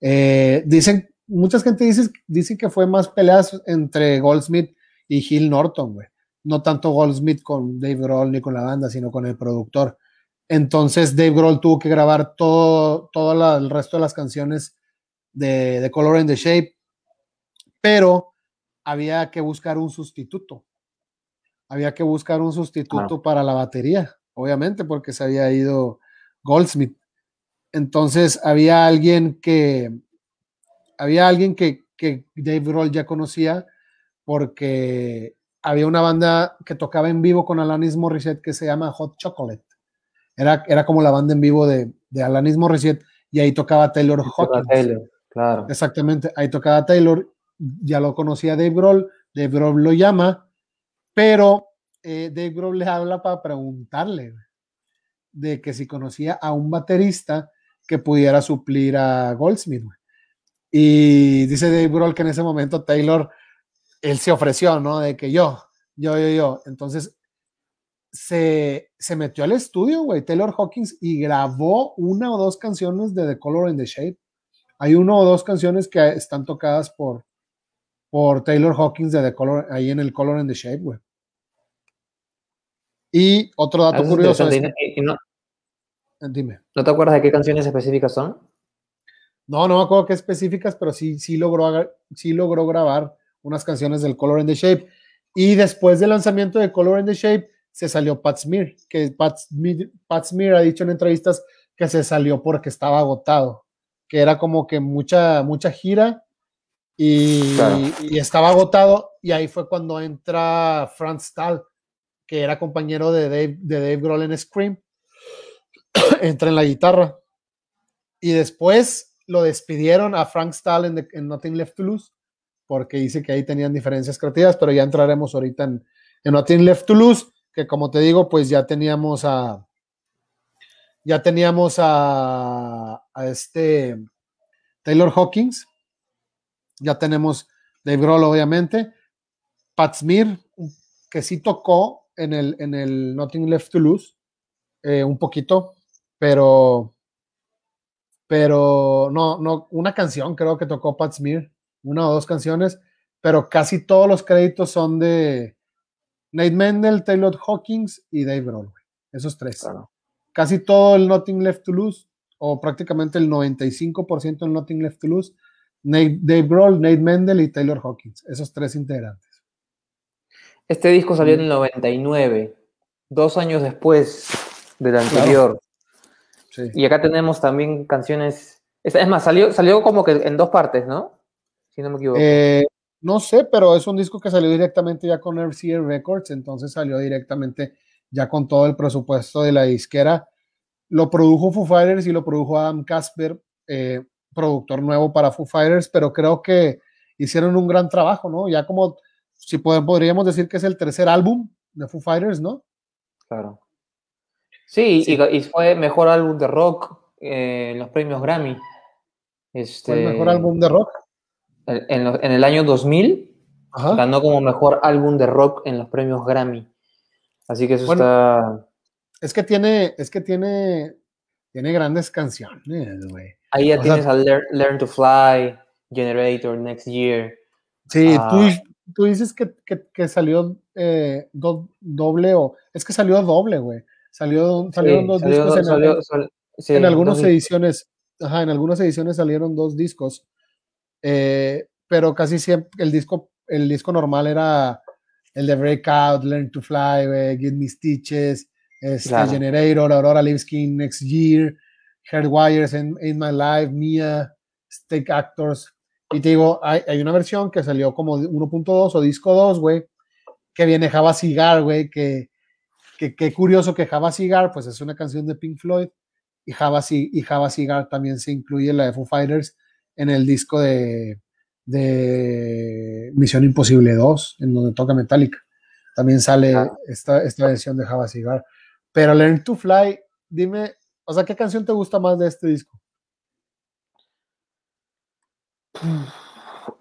Eh, dicen mucha gente dice, que fue más peleas entre Goldsmith y Gil Norton, güey. no tanto Goldsmith con Dave Grohl ni con la banda, sino con el productor. Entonces Dave Grohl tuvo que grabar todo, todo el resto de las canciones de, de Color and the Shape, pero había que buscar un sustituto. Había que buscar un sustituto para la batería, obviamente, porque se había ido Goldsmith. Entonces había alguien que había alguien que, que Dave Grohl ya conocía porque había una banda que tocaba en vivo con Alanis Morissette que se llama Hot Chocolate. Era, era como la banda en vivo de, de Alanis Morissette y ahí tocaba Taylor Hawkins. Taylor, claro. Exactamente, ahí tocaba Taylor, ya lo conocía Dave Grohl, Dave Grohl lo llama, pero eh, Dave Grohl le habla para preguntarle de que si conocía a un baterista que pudiera suplir a Goldsmith. Y dice Dave Grohl que en ese momento Taylor él se ofreció, ¿no? De que yo, yo, yo, yo. Entonces se, se metió al estudio, güey, Taylor Hawkins, y grabó una o dos canciones de The Color and the Shape. Hay una o dos canciones que están tocadas por, por Taylor Hawkins de The Color, ahí en el Color and the Shape, güey. Y otro dato curioso. Es que, no, dime. ¿No te acuerdas de qué canciones específicas son? No, no me acuerdo qué específicas, pero sí, sí, logró, sí logró grabar unas canciones del Color and the Shape. Y después del lanzamiento de Color and the Shape, se salió Pat Smear, que Pat, Smear ha dicho en entrevistas que se salió porque estaba agotado, que era como que mucha, mucha gira y, y, estaba agotado. Y ahí fue cuando entra Franz Stahl, que era compañero de Dave, de Dave Grohl en Scream, entra en la guitarra. Y después lo despidieron a Frank Stahl en, Nothing Left to Lose porque dice que ahí tenían diferencias creativas, pero ya entraremos ahorita en, en Nothing Left to Lose, que como te digo, pues ya teníamos a ya teníamos a, a este Taylor Hawkins, ya tenemos Dave Grohl, obviamente, Pat Smear, que sí tocó en el, en el Nothing Left to Lose, eh, un poquito, pero pero no, no, una canción creo que tocó Pat Smear, una o dos canciones, pero casi todos los créditos son de Nate Mendel, Taylor Hawkins y Dave Grohl, esos tres. Casi todo el Nothing Left to Lose, o prácticamente el 95% del Nothing Left to Lose, Dave Grohl, Nate Mendel y Taylor Hawkins, esos tres integrantes. Este disco salió en el 99, dos años después del anterior. Y acá tenemos también canciones. Es más, salió, salió como que en dos partes, ¿no? si no me equivoco. Eh, no sé, pero es un disco que salió directamente ya con RCA Records, entonces salió directamente ya con todo el presupuesto de la disquera. Lo produjo Foo Fighters y lo produjo Adam Casper, eh, productor nuevo para Foo Fighters, pero creo que hicieron un gran trabajo, ¿no? Ya como, si podríamos decir que es el tercer álbum de Foo Fighters, ¿no? Claro. Sí, Y, fue mejor álbum de rock eh, en los premios Grammy. Este... ¿Fue el mejor álbum de rock? en, el año 2000 ganó como mejor álbum de rock en los premios Grammy. Así que eso está. Es que tiene, es que tiene, tiene grandes canciones, güey. Ahí ya tienes a Learn, to Fly, Generator, Next Year. Sí, tú, ah. Tú, dices que, que, salió eh, doble o. Es que salió doble, güey. Salió, salieron dos discos en, en algunas ediciones. Ajá, en algunas ediciones salieron dos discos. Eh, pero casi siempre el disco, el disco normal era el de Breakout, Learn to Fly, Give Me Stitches, este, Generator, Aurora Liveskin, Next Year, Hardwires, in, in My Life, Mia, Stake Actors. Y te digo, hay, hay una versión que salió como 1.2 o disco 2, güey, que viene Java Cigar, güey, que, que, curioso que Java Cigar, pues es una canción de Pink Floyd, y Java, y Java Cigar también se incluye en la de Foo Fighters, en el disco de, de Misión Imposible 2, en donde toca Metallica. También sale esta, esta versión de Java Cigar. Pero Learn to Fly, dime, o sea, ¿qué canción te gusta más de este disco?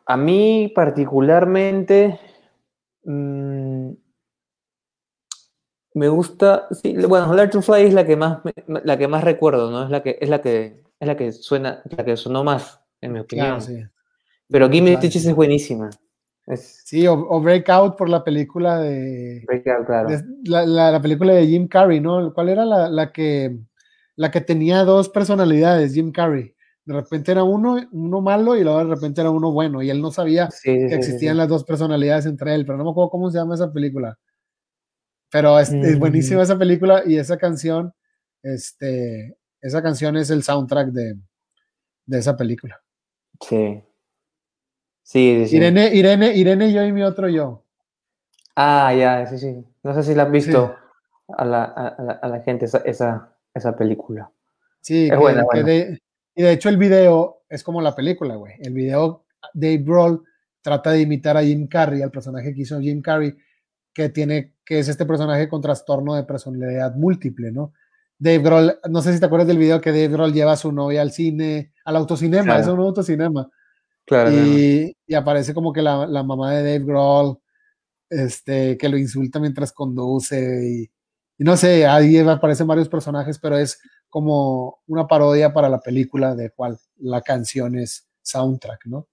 A mí particularmente mm, me gusta, sí, bueno, Learn to Fly es la que más la que más recuerdo, ¿no? Es la que es la que es la que suena, la que sonó más en mi opinión. Pero Gimme Stitches es buenísima. Sí, o, Breakout por la película de. Breakout, claro. la, película de Jim Carrey, ¿no? ¿Cuál era la, que, la que tenía dos personalidades, Jim Carrey? De repente era uno, uno malo y luego de repente era uno bueno. Y él no sabía que existían las dos personalidades entre él, pero no me acuerdo cómo se llama esa película. Pero es, es buenísima esa película y esa canción, este, esa canción es el soundtrack de, de esa película. Sí. Sí. Irene, Irene, Irene, yo y mi otro yo. Ah, ya, sí, sí. No sé si la han visto a, la, a, la, gente esa, esa, esa, película. Sí, es buena. Y de hecho el video es como la película, güey. El video, Dave Grohl trata de imitar a Jim Carrey, al personaje que hizo Jim Carrey, que tiene, que es este personaje con trastorno de personalidad múltiple, ¿no? Dave Grohl, no sé si te acuerdas del video que Dave Grohl lleva a su novia al cine, al autocinema, es un autocinema y, aparece como que la, mamá de Dave Grohl, este, que lo insulta mientras conduce y, no sé, ahí aparecen varios personajes, pero es como una parodia para la película de cual la canción es soundtrack, ¿no?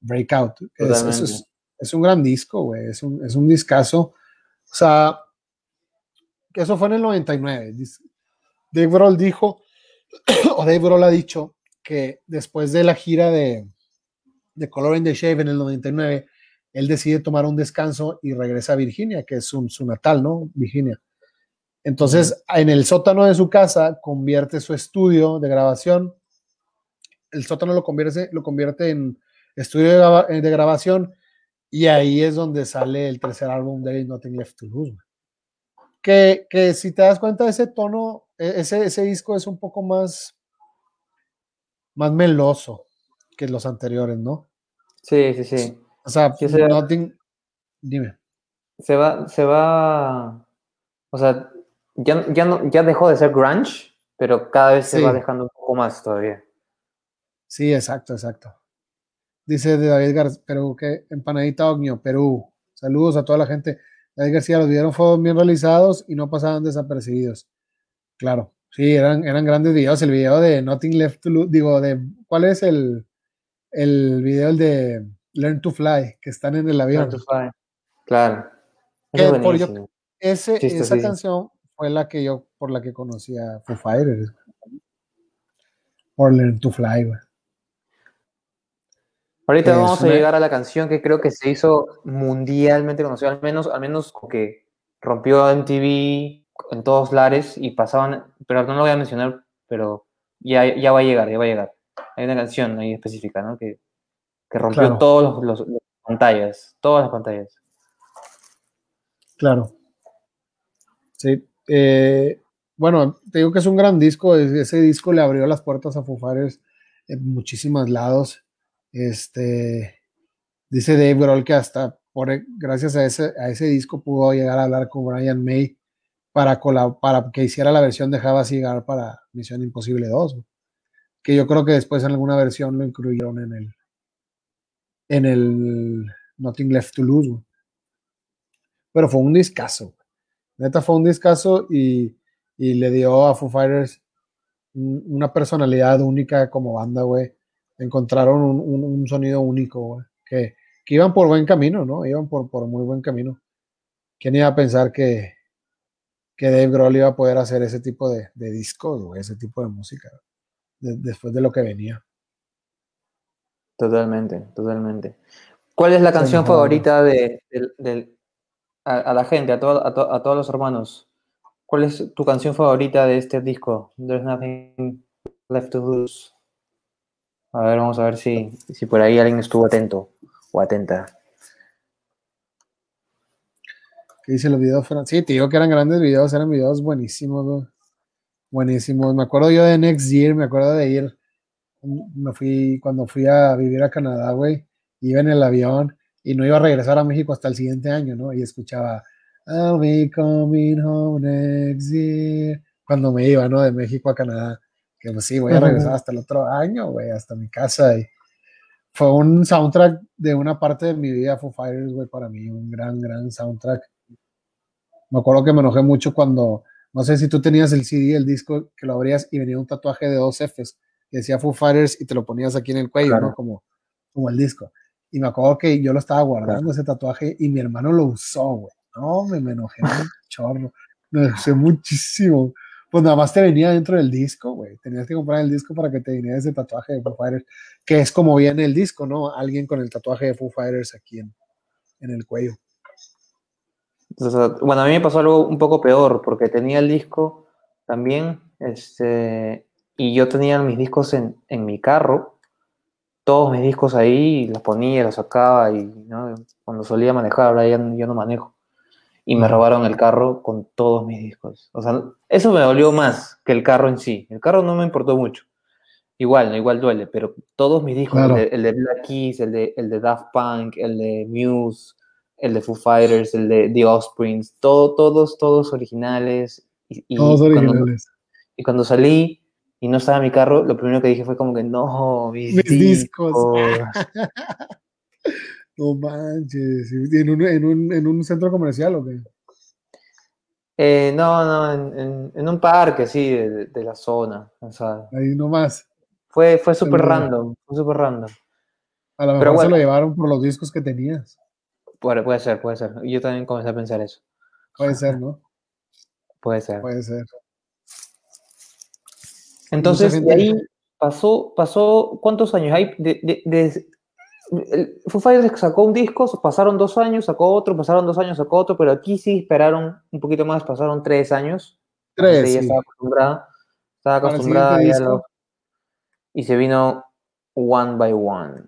Breakout. Es, un gran disco, güey, es un, es un discazo. O sea, que eso fue en el 99. Dave Grohl dijo, o Dave Grohl ha dicho, que después de la gira de, de Color in the Shave en el 99, él decide tomar un descanso y regresa a Virginia, que es su, natal, ¿no? Virginia. Entonces, en el sótano de su casa, convierte su estudio de grabación, el sótano lo convierte, lo convierte en estudio de, de grabación y ahí es donde sale el tercer álbum de Nothing Left to Lose. Que, que si te das cuenta, ese tono, e, ese, ese disco es un poco más, más meloso que los anteriores, ¿no? Sí, sí, sí. O sea, dime. Se va, se va, o sea, ya, ya, no, ya dejó de ser grunge, pero cada vez se va dejando un poco más todavía. Sí, exacto, exacto. Dice de David García, pero que empanadita Ognio, Perú. Saludos a toda la gente. David García, los videos fueron bien realizados y no pasaban desapercibidos. Claro, sí, eran, eran grandes videos. El video de Nothing Left to Lose, digo, de, ¿cuál es el, el video de Learn to Fly, que están en el avión. Learn to Fly. Claro. ese, esa canción fue la que yo, por la que conocí a Foo Fighters. Por Learn to Fly, Ahorita vamos a llegar a la canción que creo que se hizo mundialmente conocida, al menos, al menos que rompió MTV en todos lares y pasaban, pero no lo voy a mencionar, pero ya, ya va a llegar, ya va a llegar hay una canción ahí específica, ¿no? Que, que rompió todas las pantallas, todas las pantallas. Claro. Sí. Eh, bueno, te digo que es un gran disco. Ese disco le abrió las puertas a Fighters en muchísimos lados. Este, dice Dave Grohl que hasta por, gracias a ese, a ese disco pudo llegar a hablar con Brian May para, para que hiciera la versión de Java Cigar para Misión Imposible 2 que yo creo que después en alguna versión lo incluyeron en el en el Nothing Left to Lose. Pero fue un discazo. Neta fue un discazo y, le dio a Foo Fighters una personalidad única como banda, güey. Encontraron un, sonido único, güey. Que, iban por buen camino, ¿no? Iban por, por muy buen camino. ¿Quién iba a pensar que, que Dave Grohl iba a poder hacer ese tipo de, de discos, güey? Ese tipo de música después de lo que venía. Totalmente, totalmente. ¿Cuál es la canción favorita de, a, la gente, a, a, todos los hermanos? ¿Cuál es tu canción favorita de este disco? There's Nothing Left to Lose. A ver, vamos a ver si, si por ahí alguien estuvo atento o atenta. ¿Qué dice los videos? Sí, te digo que eran grandes videos, eran videos buenísimos. Buenísimo. Me acuerdo yo de Next Year, me acuerdo de ir, me fui, cuando fui a vivir a Canadá, güey, iba en el avión y no iba a regresar a México hasta el siguiente año, ¿no? Y escuchaba, I'll be coming home next year, cuando me iba, ¿no? De México a Canadá, que pues sí, voy a regresar hasta el otro año, güey, hasta mi casa. Y fue un soundtrack de una parte de mi vida, Foo Fighters, güey, para mí, un gran, gran soundtrack. Me acuerdo que me enojé mucho cuando no sé si tú tenías el CD, el disco, que lo abrías y venía un tatuaje de dos Fs que decía Foo Fighters y te lo ponías aquí en el cuello, ¿no? Como, como el disco. Y me acuerdo que yo lo estaba guardando ese tatuaje y mi hermano lo usó, güey. No, me, me enojé un chorro. Me enojé muchísimo. Pues nada más te venía dentro del disco, güey. Tenías que comprar el disco para que te viniera ese tatuaje de Foo Fighters, que es como viene el disco, ¿no? Alguien con el tatuaje de Foo Fighters aquí en, en el cuello. bueno, a mí me pasó algo un poco peor, porque tenía el disco también, este, y yo tenía mis discos en, en mi carro, todos mis discos ahí, los ponía, los sacaba, y ¿no? cuando solía manejar, ahora ya, yo no manejo y me robaron el carro con todos mis discos. O sea, eso me dolió más que el carro en sí. El carro no me importó mucho. Igual, igual duele, pero todos mis discos, el, de, Black Keys, el de, el de Daft Punk, el de Muse, el de Foo Fighters, el de The Offsprings, todo, todos, todos originales. Y, todos originales. y cuando salí y no estaba mi carro, lo primero que dije fue como que no, mis, discos. No manches, ¿en un, en un, en un centro comercial o qué? Eh, no, no, en, en, un parque, sí, de, de la zona. O sea, Ahí nomás. Fue, fue súper random, fue súper random. A lo mejor se lo llevaron por los discos que tenías. Puede, puede ser, puede ser. Yo también comencé a pensar eso. Puede ser, ¿no? Puede ser. Puede ser. Entonces, de ahí pasó, pasó, ¿cuántos años hay? De, de, de, Foo Fighters sacó un disco, pasaron dos años, sacó otro, pasaron dos años, sacó otro, pero aquí sí esperaron un poquito más, pasaron tres años. Tres. Sí. Estaba acostumbrada, estaba acostumbrada ya lo, y se vino One by One.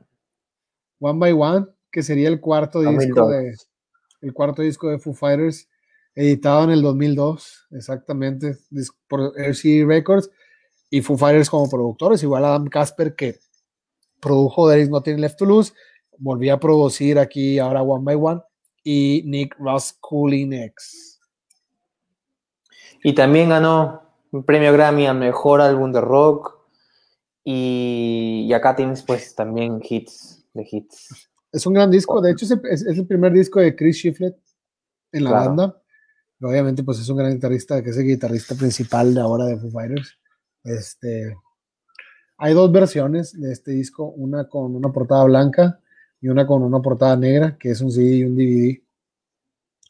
One by One, que sería el cuarto disco de el cuarto disco de Foo Fighters, editado en el 2002, exactamente, por RCA Records y Foo Fighters como productores, igual Adam Casper que produjo There Is Nothing Left to Lose, volví a producir aquí ahora One by One y Nick Ross Cooling X. Y también ganó un premio Grammy a Mejor Álbum de Rock y, acá tienes pues también hits de hits. Es un gran disco, de hecho es el, primer disco de Chris Shiflett en la banda. Obviamente pues es un gran guitarrista, que es el guitarrista principal de ahora de Foo Fighters. Este, hay dos versiones de este disco, una con una portada blanca y una con una portada negra, que es un CD y un DVD,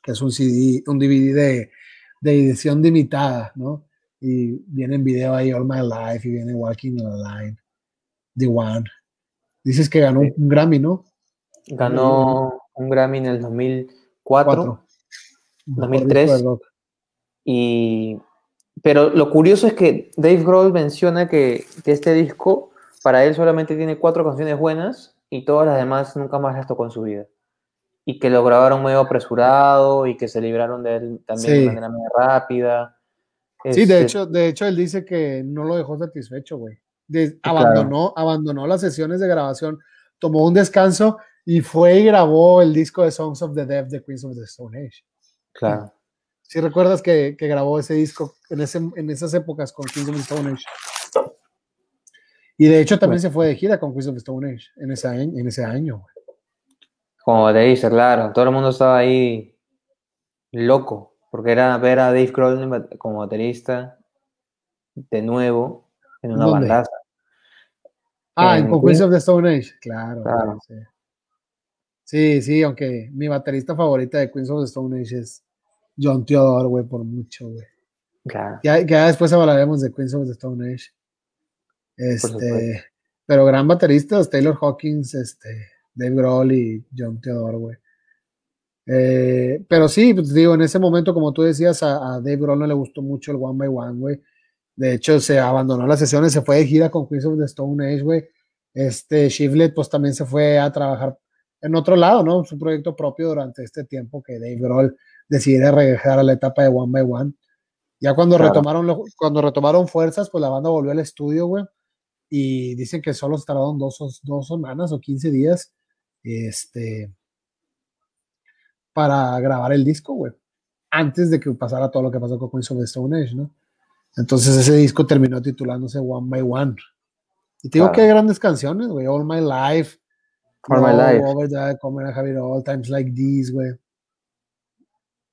que es un CD, un DVD de, de edición limitada, ¿no? Y viene en video ahí All My Life y viene Walking the Line, The One. Dices que ganó un Grammy, ¿no? Ganó un Grammy en el 2004, 2003. Y pero lo curioso es que Dave Grohl menciona que, este disco, para él solamente tiene cuatro canciones buenas y todas las demás nunca más las tocó en su vida. Y que lo grabaron medio apresurado y que se libraron de él también de manera muy rápida. Sí, de, este hecho, de hecho, él dice que no lo dejó satisfecho, güey. abandonó, abandonó las sesiones de grabación, tomó un descanso y fue y grabó el disco de Songs of the Deaf de Queens of the Stone Age. Claro. Si recuerdas que, grabó ese disco en, ese, en esas épocas con Queens of the Stone Age. Y de hecho también se fue de gira con Queens of the Stone Age en ese año. En ese año Como te dice, claro, todo el mundo estaba ahí loco, porque era ver a Dave Grohl como baterista de nuevo en una bandaza. Ah, en, con Queens of the Stone Age, claro. Sí. sí, sí, aunque mi baterista favorita de Queens of the Stone Age es John Theodore, güey, por mucho, güey. Claro. Ya, ya, después hablaremos de Queens of the Stone Age. Este, pero gran bateristas, Taylor Hawkins, este, Dave Grohl y John Theodore, güey. Eh, pero sí, pues digo, en ese momento, como tú decías, a, Dave Grohl no le gustó mucho el One by One, güey. De hecho, se abandonó las sesiones, se fue de gira con Queens of the Stone Age, güey. Este, Shivlet, pues también se fue a trabajar en otro lado, ¿no? Su proyecto propio durante este tiempo que Dave Grohl decidiera regresar a la etapa de One by One. Ya cuando retomaron cuando retomaron fuerzas, pues la banda volvió al estudio, güey. Y dicen que solo se tardaron dos, dos semanas o 15 días este, para grabar el disco, güey. Antes de que pasara todo lo que pasó con Queens of the Stone Age, ¿no? Entonces ese disco terminó titulándose One by One. Y te digo que hay grandes canciones, güey. All My Life. All My Life. Over Come All Times Like These, güey.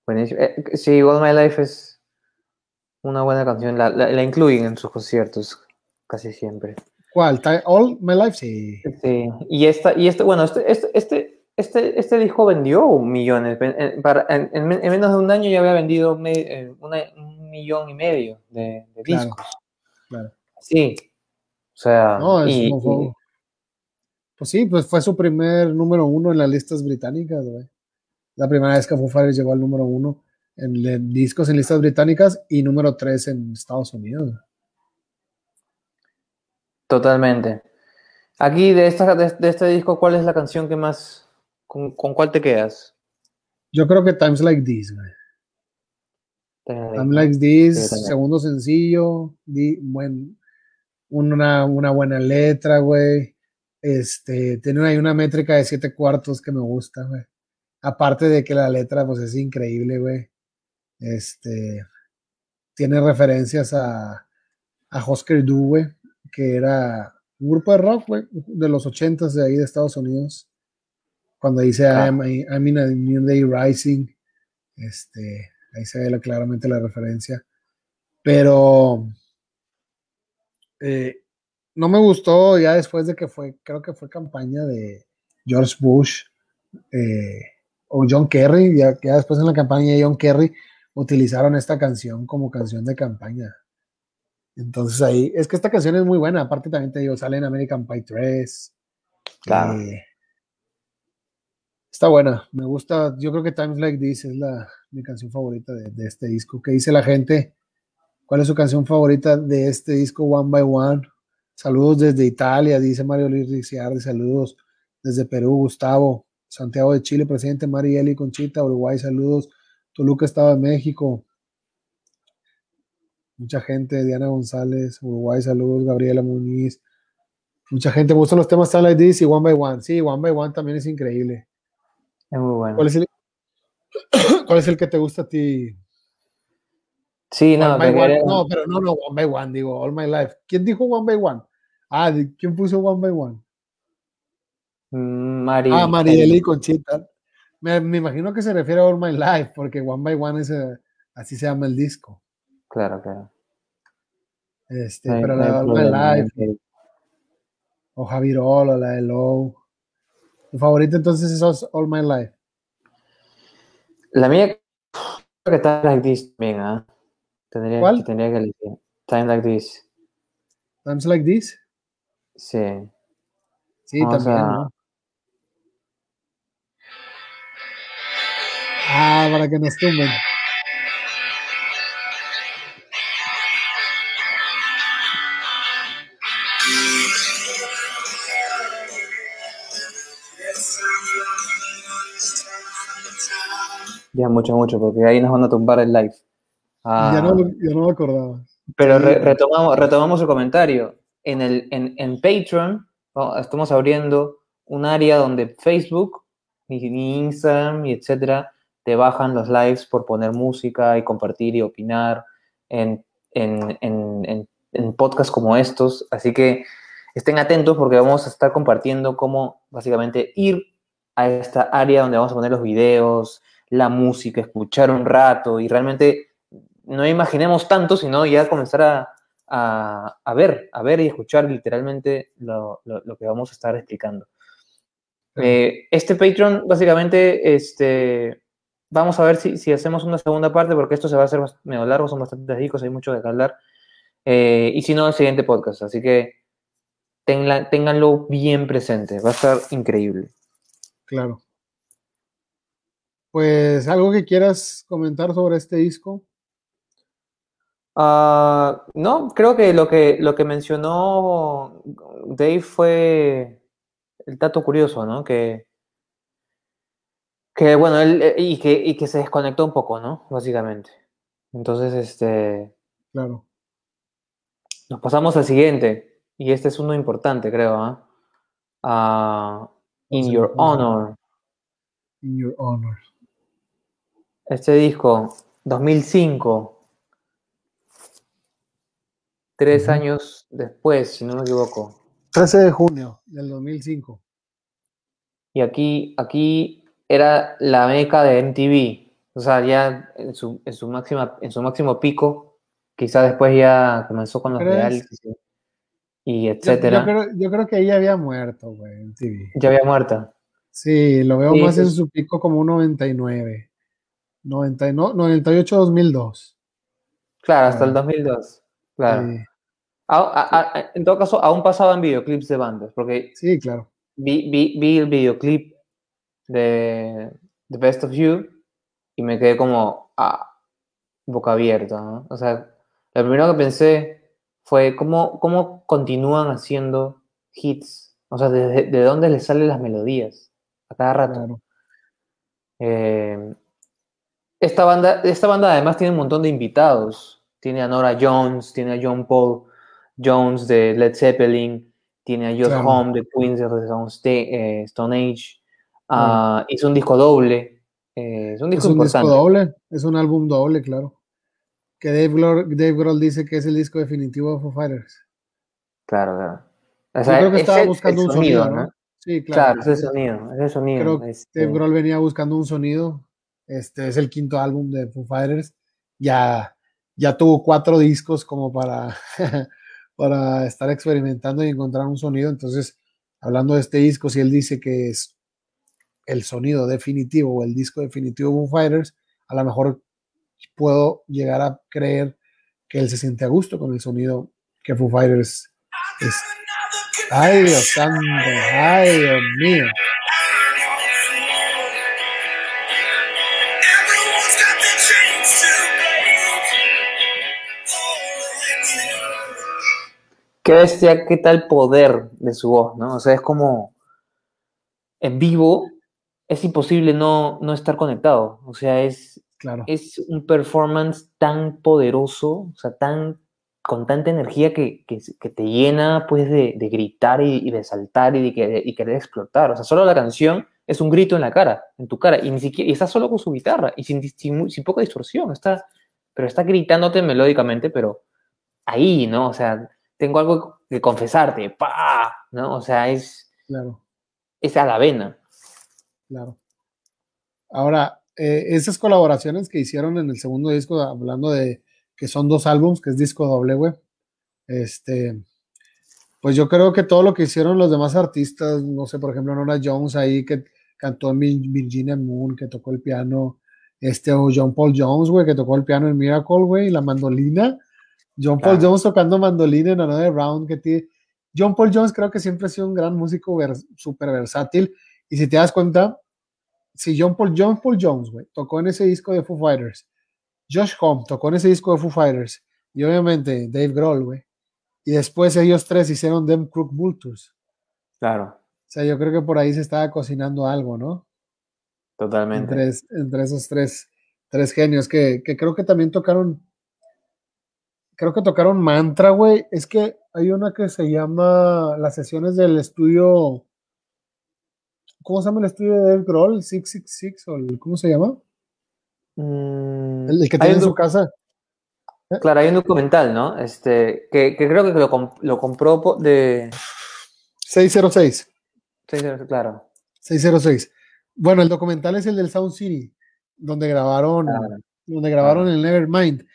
Eh, sí, All My Life es una buena canción. La, la, incluyen en sus conciertos casi siempre. ¿Cuál? All My Life, sí. Sí, y esta, y este, bueno, este, este, este, este, este disco vendió millones. En, para, en, en, menos de un año ya había vendido me, eh, una, un millón y medio de, de discos. Claro. Sí. O sea, No, es y- como fue- Pues sí, pues fue su primer número uno en las listas británicas, güey. La primera vez que Foo Fighters llegó al número uno en, en discos en listas británicas y número tres en Estados Unidos. Totalmente. Aquí de, esta, de, de este disco, ¿cuál es la canción que más, con, con cuál te quedas? Yo creo que Times Like This, güey. Times Like This, Sí, segundo sencillo, di- buen, una, una buena letra, güey. Este, tiene ahí una métrica de siete cuartos que me gusta, güey. Aparte de que la letra, pues, es increíble, güey. Este, tiene referencias a, a Husker Du, güey, que era un grupo de rock, güey, de los ochentas de ahí de Estados Unidos. Cuando dice Ah. I'm, I'm in a New Day Rising, este, ahí se ve la- claramente la referencia. Pero eh, no me gustó ya después de que fue, creo que fue campaña de George Bush eh, o John Kerry, ya, ya después en la campaña de John Kerry utilizaron esta canción como canción de campaña. Entonces ahí, es que esta canción es muy buena, aparte también te digo, sale en American Pie 3. Claro. eh, está buena, me gusta, yo creo que Times Like This es la, mi canción favorita de, de este disco. ¿Qué dice la gente? ¿Cuál es su canción favorita de este disco One by One? Saludos desde Italia, dice Mario Luis Ricciardi, saludos desde Perú, Gustavo, Santiago de Chile, presidente Marieli Conchita, Uruguay, saludos, Toluca, Estado de México, mucha gente, Diana González, Uruguay, saludos, Gabriela Muñiz, mucha gente, me gustan los temas Time Like This y One by One, sí, One by One también es increíble. Es muy bueno. ¿Cuál es el, cuál es el que te gusta a ti? Sí, no, One- quería- no, pero no, no, One by One, digo, All My Life. ¿Quién dijo One by One? Ah, ¿de- ¿quién puso One by One? Mari, Ah, Marieli y Conchita. Me, me imagino que se refiere a All My Life, porque One by One es, eh, así se llama el disco. Claro, claro. Este, No pero no la de All My Life, no o Javirol, o la de Low. Tu favorito entonces es All My Life. La mía creo que está like this también, ¿ah? Tendría, ¿Cuál? tendría que elegir. Time like this. Times Like This. Sí. Sí, Vamos también, a- ¿no? Ah, para que nos tumben. Ya mucho, mucho, porque ahí nos van a tumbar el live. Ah, Ya, no, lo- ya no me acordaba. Pero re- retomamos, retomamos el comentario. En, el, en, en Patreon ¿no? estamos abriendo un área donde Facebook, ni Instagram, y etcétera, te bajan los lives por poner música y compartir y opinar en, en, en, en, podcasts como estos. Así que estén atentos porque vamos a estar compartiendo cómo básicamente ir a esta área donde vamos a poner los videos, la música, escuchar un rato y realmente no imaginemos tanto, sino ya comenzar a, a, a ver, a ver y escuchar literalmente lo, lo, lo que vamos a estar explicando. Eh, este Patreon, básicamente, este, vamos a ver si, si, hacemos una segunda parte, porque esto se va a hacer medio largo, son bastantes discos, hay mucho de que hablar. Eh, y si no, el siguiente podcast. Así que tenla, ténganlo bien presente, va a estar increíble. Claro. Pues algo que quieras comentar sobre este disco. Uh, no, creo que lo que lo que mencionó Dave fue el dato curioso, ¿no? Que, que bueno, él y que, y que se desconectó un poco, ¿no? Básicamente. Entonces, este. Claro. Nos pasamos al siguiente. Y este es uno importante, creo, ¿eh? Uh, in Sí, Your sí. Honor. In Your Honor. Este disco, 2005. Tres Ujú. años después, si no me equivoco. 13 de junio del 2005. Y aquí, aquí era la meca de MTV. O sea, ya en su, en su, máxima, en su máximo pico, quizá después ya comenzó con los realities. y etcétera. Yo, creo, que ella había muerto, güey, en TV. Ya había muerto. Sí, lo veo más en su pico como un 99. 98-2002. Claro, hasta el 2002. Claro. en todo caso, aún pasaban videoclips de bandas, porque sí, claro. Vi, vi, el videoclip de The Best of You y me quedé como ah, boca abierta. ¿no? O sea, lo primero que pensé fue cómo, cómo continúan haciendo hits. O sea, de, de dónde les salen las melodías a cada rato. Eh, esta, banda, esta banda además tiene un montón de invitados. Tiene a Nora Jones, tiene a John Paul Jones de Led Zeppelin, tiene a Josh Home de Queens of the Stone, Age. Uh, Hizo un disco doble. Eh, es un disco importante. doble, es un álbum doble, claro. Que Dave, Dave Grohl dice que es el disco definitivo de Foo Fighters. Claro, claro. Yo creo que estaba buscando un sonido, ¿no? Sí, claro. Claro, ese sonido, ese sonido. Creo que este Dave Grohl venía buscando un sonido. Este es el quinto álbum de Foo Fighters. Ya, ya tuvo cuatro discos como para, para estar experimentando y encontrar un sonido. Entonces, hablando de este disco, si él dice que es el sonido definitivo o el disco definitivo de Foo Fighters, a lo mejor puedo llegar a creer que él se siente a gusto con el sonido que Foo Fighters es. Ay, Dios santo, ay, Dios mío. Qué bestia, qué tal poder de su voz, ¿no? O sea, es como en vivo es imposible no, no estar conectado. O sea, es, claro. es un performance tan poderoso, o sea, tan con tanta energía que, que, te llena pues de, de gritar y, de saltar y de, y querer explotar. O sea, solo la canción es un grito en la cara, en tu cara, y ni siquiera, y está solo con su guitarra y sin, sin, sin, poca distorsión, está, pero está gritándote melódicamente, pero ahí, ¿no? O sea, tengo algo que confesarte, pa, ¿no? O sea, es, claro. es a la vena. Claro. Ahora, eh, esas colaboraciones que hicieron en el segundo disco, hablando de que son dos álbums, que es disco doble, güey. Este, pues yo creo que todo lo que hicieron los demás artistas, no sé, por ejemplo, Nora Jones ahí que cantó en Virginia Moon, que tocó el piano, este, o John Paul Jones, güey, que tocó el piano en Miracle, güey, y la mandolina. John Paul Jones tocando mandolina en Another Round, que tiene... John Paul Jones creo que siempre ha sido un gran músico súper versátil, y si te das cuenta, si John Paul, John Paul Jones, güey, tocó en ese disco de Foo Fighters, Josh Home tocó en ese disco de Foo Fighters y obviamente Dave Grohl, güey. Y después ellos tres hicieron Them Crook Vultures. Claro. O sea, yo creo que por ahí se estaba cocinando algo, ¿no? Totalmente. Entre, esos tres, tres genios que, que, creo que también tocaron. Creo que tocaron Mantra, güey. Es que hay una que se llama las sesiones del estudio. ¿Cómo se llama el estudio de Dave Grohl? 666 o ¿cómo se llama? Mm, el, que tiene en su casa. Claro, hay un documental, ¿no? Este, que, creo que lo, lo, compró de... 606. 606, claro. 606. Bueno, el documental es el del Sound City, donde grabaron, donde grabaron el Nevermind.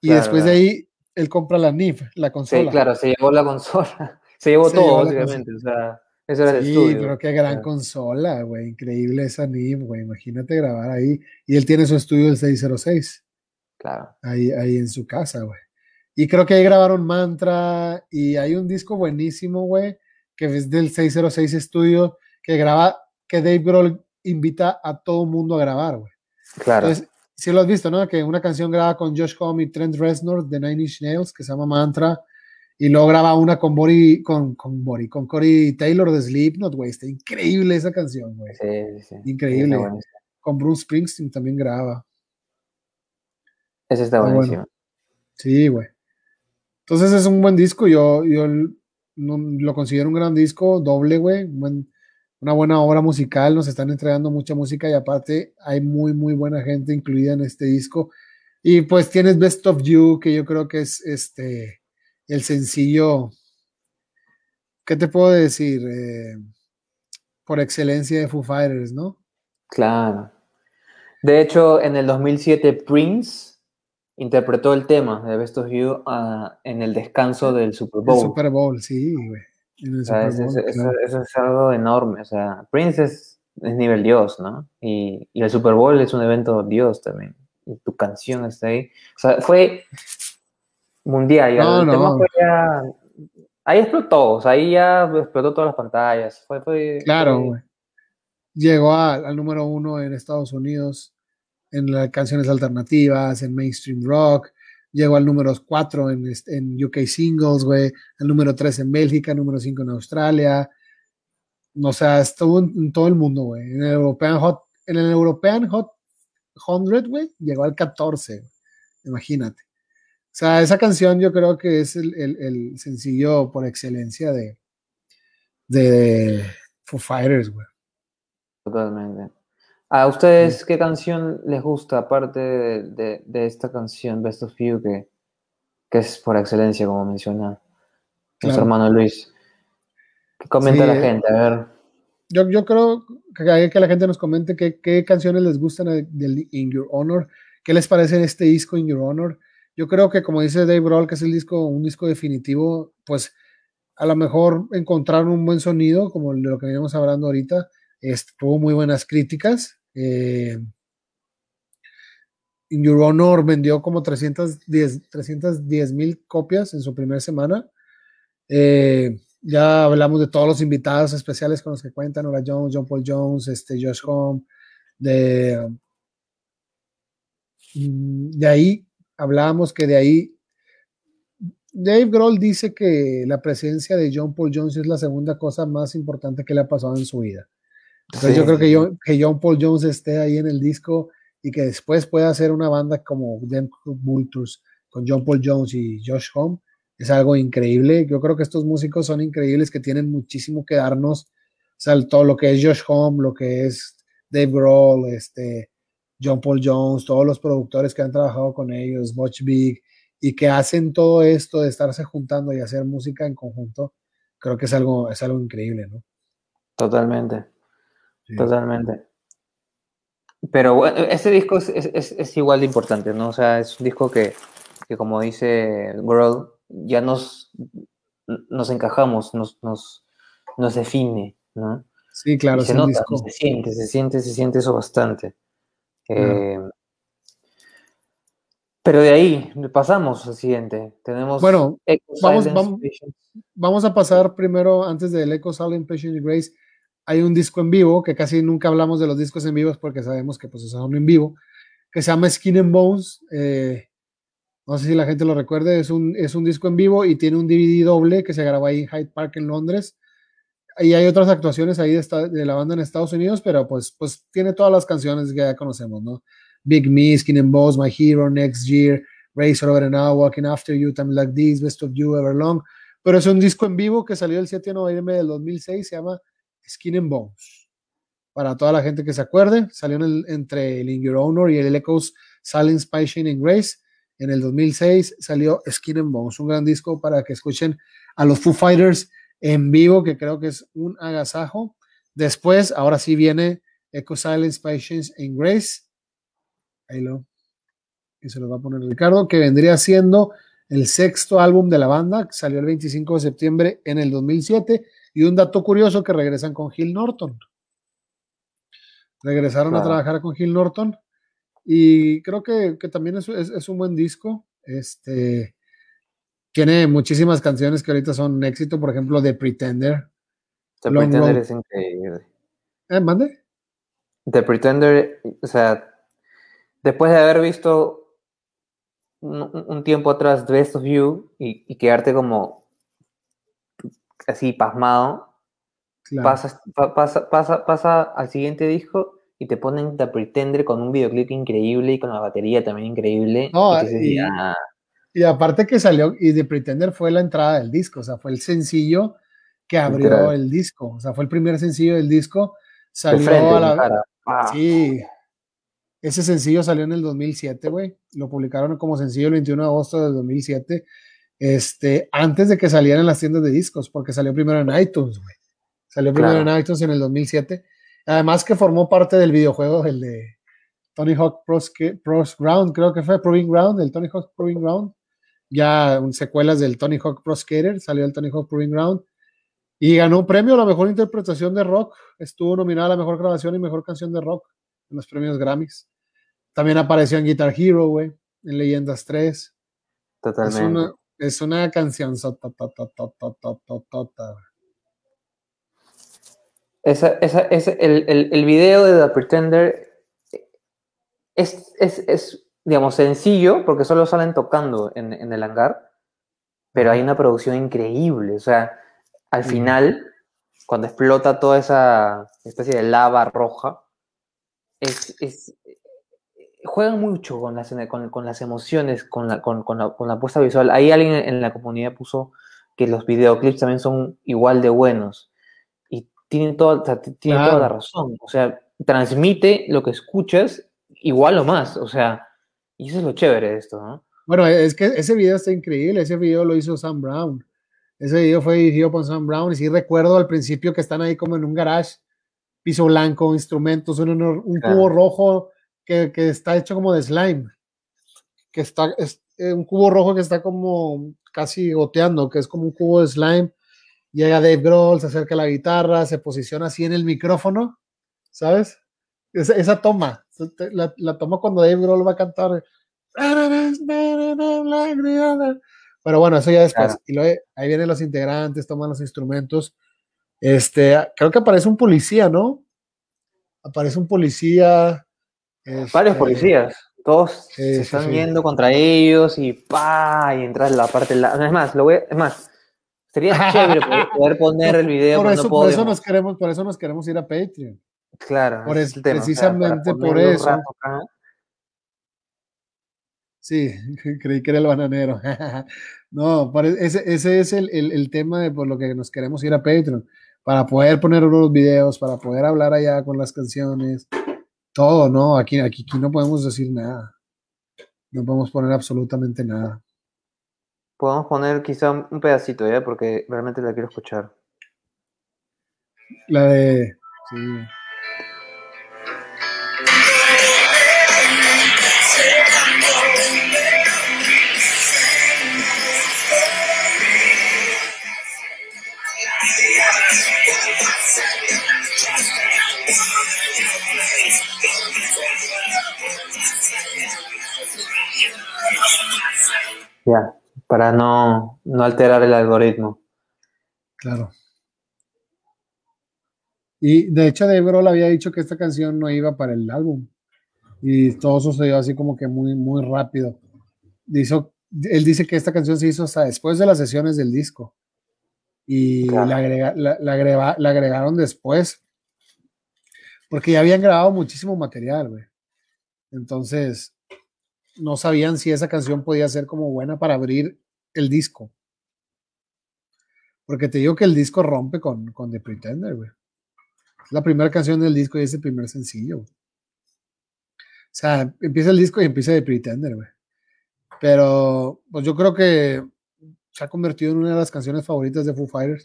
Y después de ahí, él compra la NIF, la consola. Sí, claro, se llevó la consola. Se llevó todo, básicamente. O sea, eso era el sí, pero qué gran consola, güey. Increíble esa NIF, güey. Imagínate grabar ahí. Y él tiene su estudio del 606. Claro. Ahí, ahí en su casa, güey. Y creo que ahí grabaron Mantra. Y hay un disco buenísimo, güey, que es del 606 Estudio, que graba, que Dave Grohl invita a todo mundo a grabar, güey. Claro. Entonces, si lo has visto, ¿no? Que una canción graba con Josh Homme y Trent Reznor de Nine Inch Nails, que se llama Mantra y luego graba una con Bori, con, con Bori, con Cory Taylor de Slipknot, güey. Está increíble esa canción, güey. Sí, sí. Increíble. con Bruce Springsteen también graba. Ese está buenísimo. Sí, güey. Entonces es un buen disco. Yo, yo lo considero un gran disco, doble, güey. una buena obra musical. Nos están entregando mucha música y aparte hay muy, muy buena gente incluida en este disco. Y pues tienes Best of You, que yo creo que es este el sencillo, ¿qué te puedo decir? Eh, por excelencia de Foo Fighters, ¿no? Claro. De hecho, en el 2007 Prince interpretó el tema de Best of You ah, en el descanso del Super Bowl. El Super Bowl, sí, güey. eso, es algo enorme. O sea, Prince es, nivel Dios, ¿no? Y, y, el Super Bowl es un evento Dios también. Y tu canción está ahí. O sea, fue mundial. No, el tema fue ya, ahí explotó. O sea, ahí ya explotó todas las pantallas. Fue, fue, claro. Llegó al número uno en Estados Unidos en las canciones alternativas, en mainstream rock, llegó al número 4 en, en UK Singles, güey, al número 3 en Bélgica, número 5 en Australia. O sea, estuvo en, todo el mundo, güey. En el European Hot, en el European Hot 100, güey, llegó al 14. Imagínate. O sea, esa canción yo creo que es el, el, el sencillo por excelencia de, de Foo Fighters, güey. Totalmente. ¿A ustedes qué canción les gusta, aparte de, esta canción, Best of You, que, es por excelencia, como menciona nuestro hermano Luis? ¿Qué comenta la gente? A ver. Yo, yo creo que que la gente nos comente qué, canciones les gustan del In Your Honor, qué les parece este disco In Your Honor. Yo creo que, como dice Dave Grohl, que es el disco, un disco definitivo, pues a lo mejor encontraron un buen sonido, como de lo que veníamos hablando ahorita, tuvo muy buenas críticas. Eh, In Your Honor vendió como 310 mil copias en su primera semana. Eh, ya hablamos de todos los invitados especiales con los que cuentan, Nora Jones, John Paul Jones, este, Josh Home, mm, de ahí hablábamos que de ahí Dave Grohl dice que la presencia de John Paul Jones es la segunda cosa más importante que le ha pasado en su vida. Entonces yo creo que, yo, que John Paul Jones esté ahí en el disco y que después pueda hacer una banda como Them Vultures con John Paul Jones y Josh Home es algo increíble. Yo creo que estos músicos son increíbles que tienen muchísimo que darnos. O sea, todo lo que es Josh Home, lo que es Dave Grohl, este, John Paul Jones, todos los productores que han trabajado con ellos, Butch Big, y que hacen todo esto de estarse juntando y hacer música en conjunto, creo que es algo, es algo increíble, ¿no? Totalmente. Totalmente. Pero bueno, este disco es, igual de importante, ¿no? O sea, es un disco que, como dice Grohl, ya nos, nos encajamos, nos, nos, nos define, ¿no? Sí, claro. se nota, se siente, se siente, se siente eso bastante. Eh, pero de ahí pasamos al siguiente. Tenemos. Bueno, vamos, vamos, vamos, a pasar primero, antes del Echo Silent Patient Grace, hay un disco en vivo, que casi nunca hablamos de los discos en vivos porque sabemos que pues son en vivo, que se llama Skin and Bones. Eh, no sé si la gente lo recuerde, es un, es un disco en vivo y tiene un DVD doble que se grabó ahí en Hyde Park en Londres. Y hay otras actuaciones ahí de, de, la banda en Estados Unidos, pero pues, pues tiene todas las canciones que ya conocemos, ¿no? Big Me, Skin and Bones, My Hero, Next Year, Racer Over and Now, Walking After You, Time Like This, Best of You, Everlong. Pero es un disco en vivo que salió el 7 de noviembre del 2006, se llama Skin and Bones. Para toda la gente que se acuerde, salió entre el In Your Honor y el Echoes Silent Spy Shining Grace. En el 2006 salió Skin and Bones, un gran disco para que escuchen a los Foo Fighters en vivo, que creo que es un agasajo. Después, ahora sí viene Echo Silent Spy Shining Grace. Ahí lo. Y se lo va a poner Ricardo, que vendría siendo el sexto álbum de la banda, que salió el 25 de septiembre en el 2007 y un dato curioso que regresan con Gil Norton. Regresaron a trabajar con Gil Norton y creo que, también es, es, un buen disco. Este, tiene muchísimas canciones que ahorita son un éxito, por ejemplo, The Pretender. The Pretender es increíble. ¿Eh, mande? The Pretender, o sea, después de haber visto un, tiempo atrás Best of You y, y quedarte como así pasmado, pasa, pasa, pasa al siguiente disco y te ponen The Pretender con un videoclip increíble y con la batería también increíble. y, aparte que salió, y The Pretender fue la entrada del disco, o sea, fue el sencillo que abrió el disco, o sea, fue el primer sencillo del disco. Salió a la... Ah. Sí, ese sencillo salió en el 2007, güey. Lo publicaron como sencillo el 21 de agosto del 2007 este, antes de que salieran en las tiendas de discos, porque salió primero en iTunes, güey. Salió primero en iTunes en el 2007. Además que formó parte del videojuego, el de Tony Hawk Pros, Ground, creo que fue Proving Ground, el Tony Hawk Proving Ground. Ya secuelas del Tony Hawk Pro Skater, salió el Tony Hawk Proving Ground. Y ganó un premio a la mejor interpretación de rock. Estuvo nominada a la mejor grabación y mejor canción de rock en los premios Grammys. También apareció en Guitar Hero, güey, en Leyendas 3. Totalmente. Es una, canción. Esa, esa, el, el, el, video de The Pretender es, es, es, digamos, sencillo porque solo salen tocando en, en el hangar, pero hay una producción increíble. O sea, al final, cuando explota toda esa especie de lava roja, es, es juegan mucho con las, con, con las emociones, con la, con, con, la, con la puesta visual. Ahí alguien en la comunidad puso que los videoclips también son igual de buenos. Y tienen, toda, tiene toda la razón. O sea, transmite lo que escuchas igual o más. O sea, y eso es lo chévere de esto, ¿no? Bueno, es que ese video está increíble. Ese video lo hizo Sam Brown. Ese video fue dirigido por Sam Brown. Y sí recuerdo al principio que están ahí como en un garage, piso blanco, instrumentos, un, un cubo rojo que, que, está hecho como de slime. Que está, es eh, un cubo rojo que está como casi goteando, que es como un cubo de slime. Llega Dave Grohl, se acerca a la guitarra, se posiciona así en el micrófono, ¿sabes? Esa toma, la, la, cuando Dave Grohl va a cantar. Pero bueno, eso ya después. Claro. Y luego, ahí vienen los integrantes, toman los instrumentos. Este, creo que aparece un policía, ¿no? Aparece un policía. Este, Varios policías. Todos sí, se están sí, yendo contra ellos y pa y entras en la parte. La... Es más, lo voy a... es más, sería chévere poder poner el video. Por, eso, no por eso nos queremos, por eso nos queremos ir a Patreon. Claro. Por es, precisamente o sea, por eso. Sí, creí que era el bananero. no, ese, ese es el, el, el, tema de por lo que nos queremos ir a Patreon, para poder poner unos videos, para poder hablar allá con las canciones, todo, ¿no? Aquí, aquí, aquí no podemos decir nada. No podemos poner absolutamente nada. Podemos poner quizá un pedacito, ¿ya? Porque realmente la quiero escuchar. La de... Sí. Ya, para no, no alterar el algoritmo. Claro. Y de hecho, Dave Grohl había dicho que esta canción no iba para el álbum. Y todo sucedió así como que muy, muy rápido. Hizo, él dice que esta canción se hizo hasta después de las sesiones del disco. Y claro. la, agrega, la, la, agrega, la, agregaron después. Porque ya habían grabado muchísimo material, güey. Entonces, no sabían si esa canción podía ser como buena para abrir el disco. Porque te digo que el disco rompe con, con The Pretender, güey. Es la primera canción del disco y es el primer sencillo. Güey. O sea, empieza el disco y empieza The Pretender, güey. Pero, pues yo creo que se ha convertido en una de las canciones favoritas de Foo Fighters.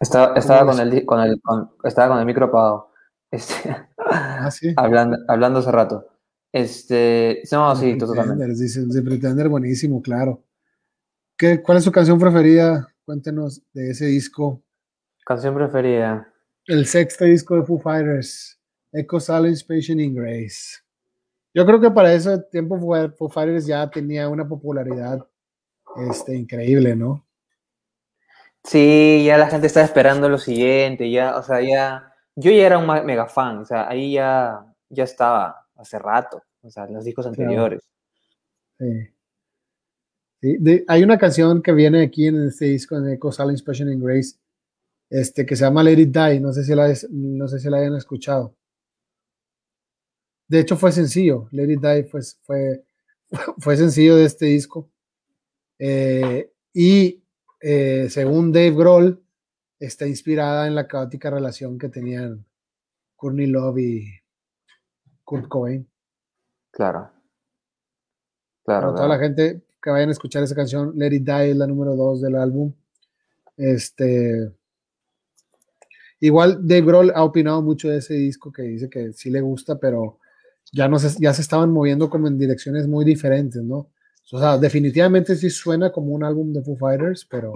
Estaba, estaba con el, con el, con, estaba con el micro apagado. Este, ah, sí. hablando, hablando hace rato. Este, no, sí, totalmente. Dice, Pretender, buenísimo, claro. ¿Qué, ¿Cuál es su canción preferida? Cuéntenos de ese disco. Canción preferida. El sexto disco de Foo Fighters, Echo Silence, Patient in Grace. Yo creo que para ese tiempo Foo Fighters ya tenía una popularidad este, increíble, ¿no? Sí, ya la gente está esperando lo siguiente, ya, o sea, ya, yo ya era un mega fan, o sea, ahí ya, ya estaba hace rato, o sea, los discos anteriores. Sí. sí. De, hay una canción que viene aquí en este disco, en Echo Silence, Patient in Grace, este, que se llama Let It Die, no sé si la, no sé si la hayan escuchado. De hecho fue sencillo, Let It Die fue, fue, fue sencillo de este disco. Eh, y eh, según Dave Grohl, está inspirada en la caótica relación que tenían Courtney Love y Kurt Cobain. Claro. Claro. Para toda la gente que vayan a escuchar esa canción, Let It Die es la número dos del álbum. Este Igual Dave Grohl ha opinado mucho de ese disco que dice que sí le gusta, pero ya, no se, ya se estaban moviendo como en direcciones muy diferentes, ¿no? O sea, definitivamente sí suena como un álbum de Foo Fighters, pero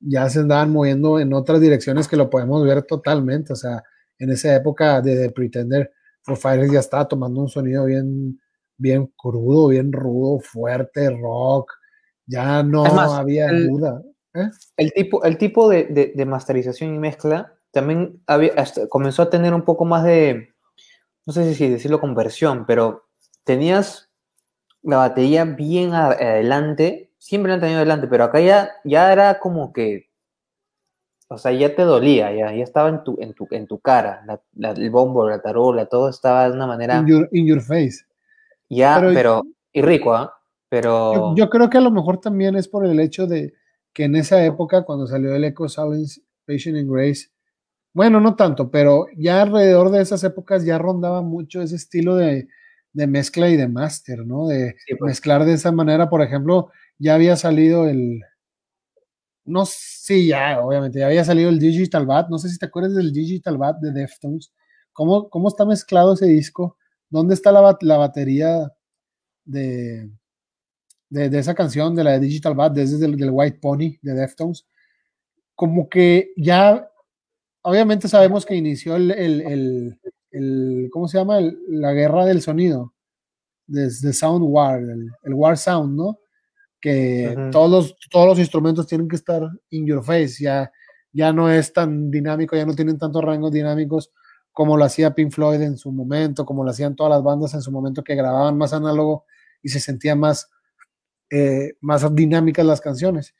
ya se andaban moviendo en otras direcciones que lo podemos ver totalmente. O sea, en esa época de, The Pretender, Foo Fighters ya estaba tomando un sonido bien, bien crudo, bien rudo, fuerte, rock. Ya no había duda. ¿eh? El tipo, el tipo de, de, masterización y mezcla también había, comenzó a tener un poco más de, no sé si decirlo conversión, pero tenías la batería bien adelante, siempre la han tenido adelante, pero acá ya, ya era como que, o sea, ya te dolía, ya, ya estaba en tu, en tu, en tu cara, el bombo, la tarola, todo estaba de una manera... In your, face. Ya, pero, y rico, ¿ah? Pero... Yo, creo que a lo mejor también es por el hecho de que en esa época, cuando salió el Echo Silence, Patient and Grace, bueno, no tanto, pero ya alrededor de esas épocas ya rondaba mucho ese estilo de, de mezcla y de máster, ¿no? De pues. mezclar de esa manera, por ejemplo, ya había salido el, no sí, ya, obviamente, ya había salido el Digital Bat, no sé si te acuerdas del Digital Bat de Deftones, ¿cómo, cómo está mezclado ese disco? ¿Dónde está la, la batería de, de, esa canción, de la de Digital Bat, desde el White Pony de Deftones? Como que ya, obviamente sabemos que inició el el, ¿cómo se llama? la guerra del sonido, desde Sound War, el, War Sound, ¿no? Que todos, los, todos los instrumentos tienen que estar in your face, ya, ya no es tan dinámico, ya no tienen tantos rangos dinámicos como lo hacía Pink Floyd en su momento, como lo hacían todas las bandas en su momento que grababan más análogo y se sentían más, eh, más dinámicas las canciones.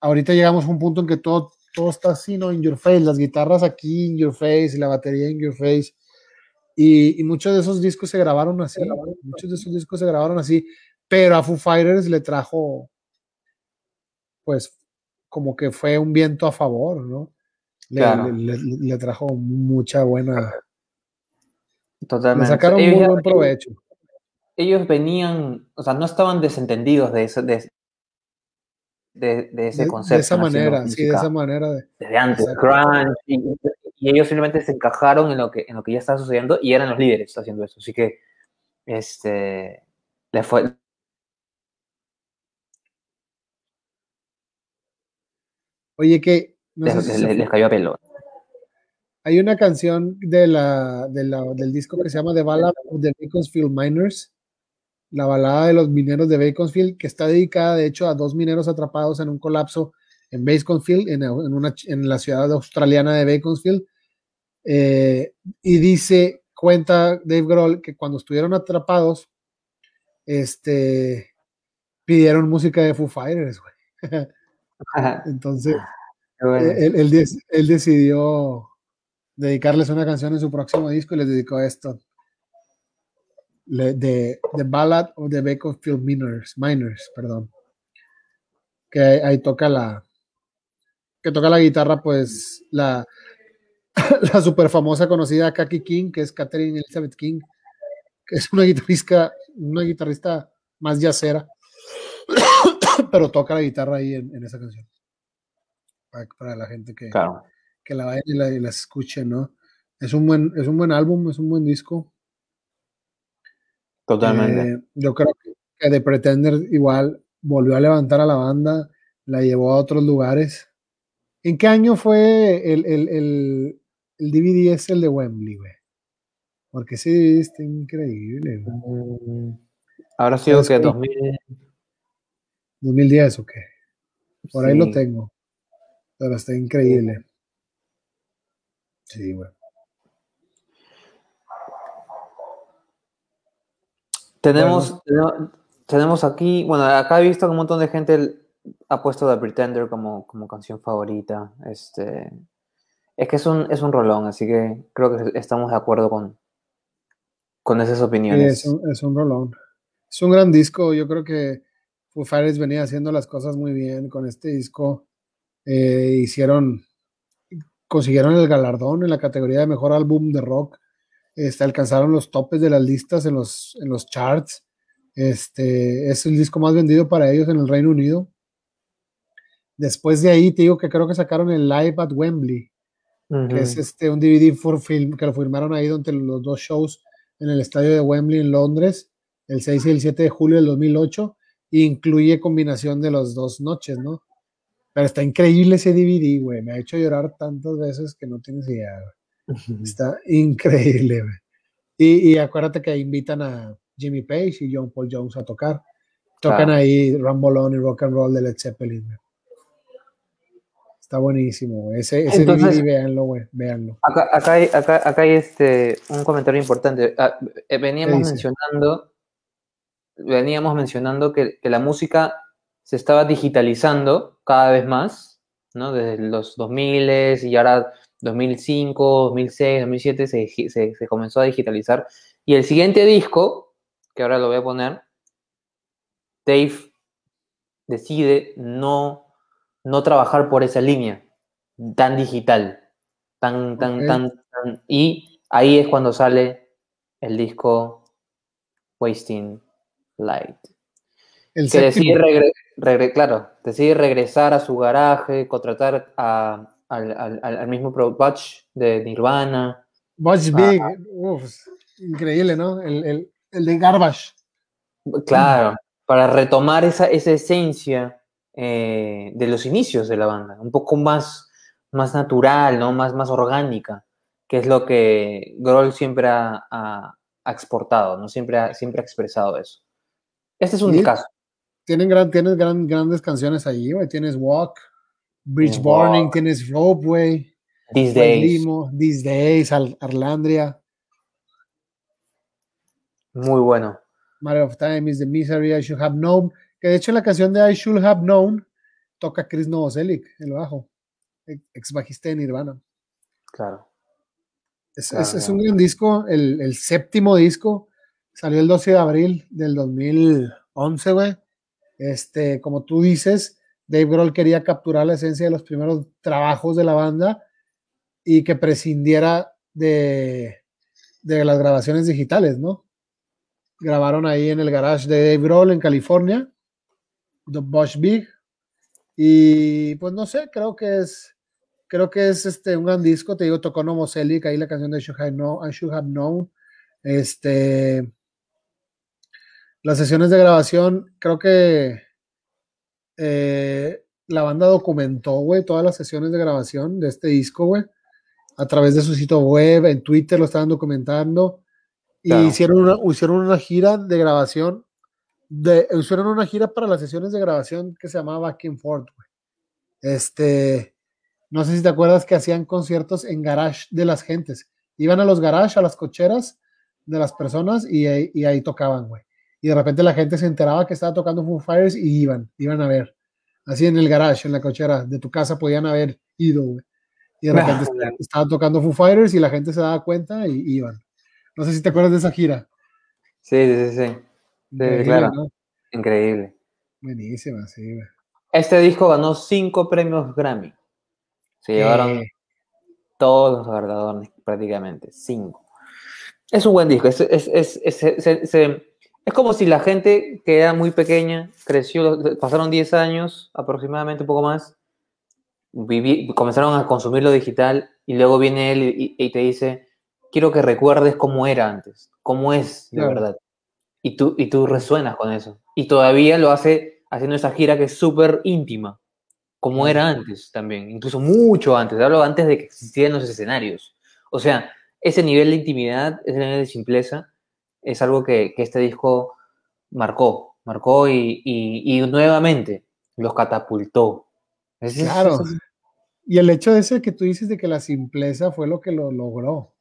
Ahorita llegamos a un punto en que todo, todo está así, ¿no? In your face, las guitarras aquí in your face, la batería in your face, y, muchos de esos discos se grabaron así, muchos de esos discos se grabaron así, pero a Foo Fighters le trajo, pues, como que fue un viento a favor, ¿no? Le, trajo mucha buena. Totalmente. Le sacaron muy buen provecho. Ellos venían, o sea, no estaban desentendidos de eso, de, de, ese concepto. De esa manera, sí, de esa manera. De, desde antes, grunge, y ellos simplemente se encajaron en lo que, en lo que ya estaba sucediendo y eran los líderes haciendo eso. Así que, este, le fue... Oye, que... les, cayó a pelo. Hay una canción de la, del disco que se llama The Ballad of the Bakersfield Miners, la balada de los mineros de Bakersfield, que está dedicada de hecho a dos mineros atrapados en un colapso en Bakersfield, en, en, la ciudad australiana de Bakersfield, eh, y dice, cuenta Dave Grohl que cuando estuvieron atrapados, este, pidieron música de Foo Fighters, Entonces, él, él, decidió dedicarles una canción en su próximo disco y les dedicó esto. de The Ballad of the Bakersfield Miners, Miners, perdón. Que ahí toca la, que toca la guitarra, pues la, la super famosa conocida Kaki King, que es Catherine Elizabeth King, que es una guitarrista, una guitarrista más yacera, pero toca la guitarra ahí en, esa canción. Para, la gente que, que la vaya y la, escuche, ¿no? Es un, buen, es un buen álbum, es un buen disco. Totalmente. Eh, yo creo que The Pretender igual volvió a levantar a la banda, la llevó a otros lugares. ¿En qué año fue el, el, el, el DVD es el de Wembley, güey? Porque ese DVD está increíble, güey. Ahora sí, que 2000... 2010 o qué. Por ahí lo tengo. Pero está increíble. Sí, güey. Tenemos, tenemos aquí, bueno, acá he visto que un montón de gente ha puesto The Pretender como, como canción favorita. Este, es que es un, es un rolón, así que creo que estamos de acuerdo con, con esas opiniones. es, un, es, un, rolón. Es un gran disco. Yo creo que Foo Fighters venía haciendo las cosas muy bien con este disco. Eh, hicieron, consiguieron el galardón en la categoría de mejor álbum de rock. Este, alcanzaron los topes de las listas en los, en los charts. Este, es el disco más vendido para ellos en el Reino Unido. Después de ahí, te digo que creo que sacaron el Live at Wembley, que es este, un DVD for film, que lo firmaron ahí donde los dos shows en el estadio de Wembley en Londres, el 6 y el 7 de julio del 2008, e incluye combinación de las dos noches, ¿no? Pero está increíble ese DVD, güey. Me ha hecho llorar tantas veces que no tienes idea, Está increíble, güey. Y, y, acuérdate que invitan a Jimmy Page y John Paul Jones a tocar. Tocan ahí Rambolón y Rock and Roll de Led Zeppelin, güey. Está buenísimo, ese, ese DVD, véanlo, güey, véanlo. Acá, acá, hay, acá, acá hay este, un comentario importante. Ah, eh, veníamos mencionando, veníamos mencionando que, que, la música se estaba digitalizando cada vez más, ¿no? Desde los 2000 y ahora 2005, 2006, 2007 se, se, se comenzó a digitalizar. Y el siguiente disco, que ahora lo voy a poner, Dave decide no no trabajar por esa línea tan digital, tan, tan, tan, tan, y ahí es cuando sale el disco Wasting Light. El que decide, claro, decide regresar a su garaje, contratar a, al, mismo Butch de Nirvana. Butch Big, increíble, ¿no? El, de Garbage. Claro, para retomar esa, esa esencia eh, de los inicios de la banda, un poco más, más natural, ¿no? más, más orgánica, que es lo que Grohl siempre ha, exportado, ¿no? siempre, ha, siempre ha expresado eso. Este es un caso. Tienen, gran, tienes gran, grandes canciones allí, Tienes Walk, Bridge Burning, tienes Ropeway, These Days, Limo, These Days, Arlandria. Muy bueno. Matter of Time is the Misery I Should Have Known. Que de hecho la canción de I Should Have Known toca Chris Novoselic, el bajo, ex bajista de Nirvana. Claro. Es, es, un gran disco, el, el, séptimo disco, salió el 12 de abril del 2011, güey. Este, como tú dices, Dave Grohl quería capturar la esencia de los primeros trabajos de la banda y que prescindiera de, de las grabaciones digitales, ¿no? Grabaron ahí en el garage de Dave Grohl en California The Bosch Big. Y pues no sé, creo que es creo que es este un gran disco, te digo, tocó Nomo Celic, ahí la canción de I Should Have Known, I Should Have Known. Este las sesiones de grabación, creo que eh, la banda documentó, güey, todas las sesiones de grabación de este disco, güey, a través de su sitio web, en Twitter lo estaban documentando. Y hicieron, una, hicieron una gira de grabación de, hicieron una gira para las sesiones de grabación que se llamaba Back and Forth, Este, no sé si te acuerdas que hacían conciertos en garage de las gentes. Iban a los garage, a las cocheras de las personas y, y ahí tocaban, güey. Y de repente la gente se enteraba que estaba tocando Foo Fighters y iban, iban a ver. Así en el garage, en la cochera de tu casa podían haber ido, güey. Y de repente estaba tocando Foo Fighters y la gente se daba cuenta y iban. No sé si te acuerdas de esa gira. Sí, sí, sí. Increíble, claro. Increíble. Buenísima, sí. Este disco ganó cinco premios Grammy. Se llevaron todos los galardones, prácticamente. Cinco. Es un buen disco. Es, es, es, es, como si la gente que era muy pequeña, creció, pasaron 10 años aproximadamente, un poco más, comenzaron a consumir lo digital y luego viene él y, te dice, quiero que recuerdes cómo era antes, cómo es de verdad. Y tú, y tú resuenas con eso. Y todavía lo hace haciendo esa gira que es súper íntima, como era antes también, incluso mucho antes, hablo antes de que existieran los escenarios. O sea, ese nivel de intimidad, ese nivel de simpleza, es algo que, que este disco marcó, marcó y, y, nuevamente los catapultó. claro. Y el hecho de ese que tú dices de que la simpleza fue lo que lo logró. O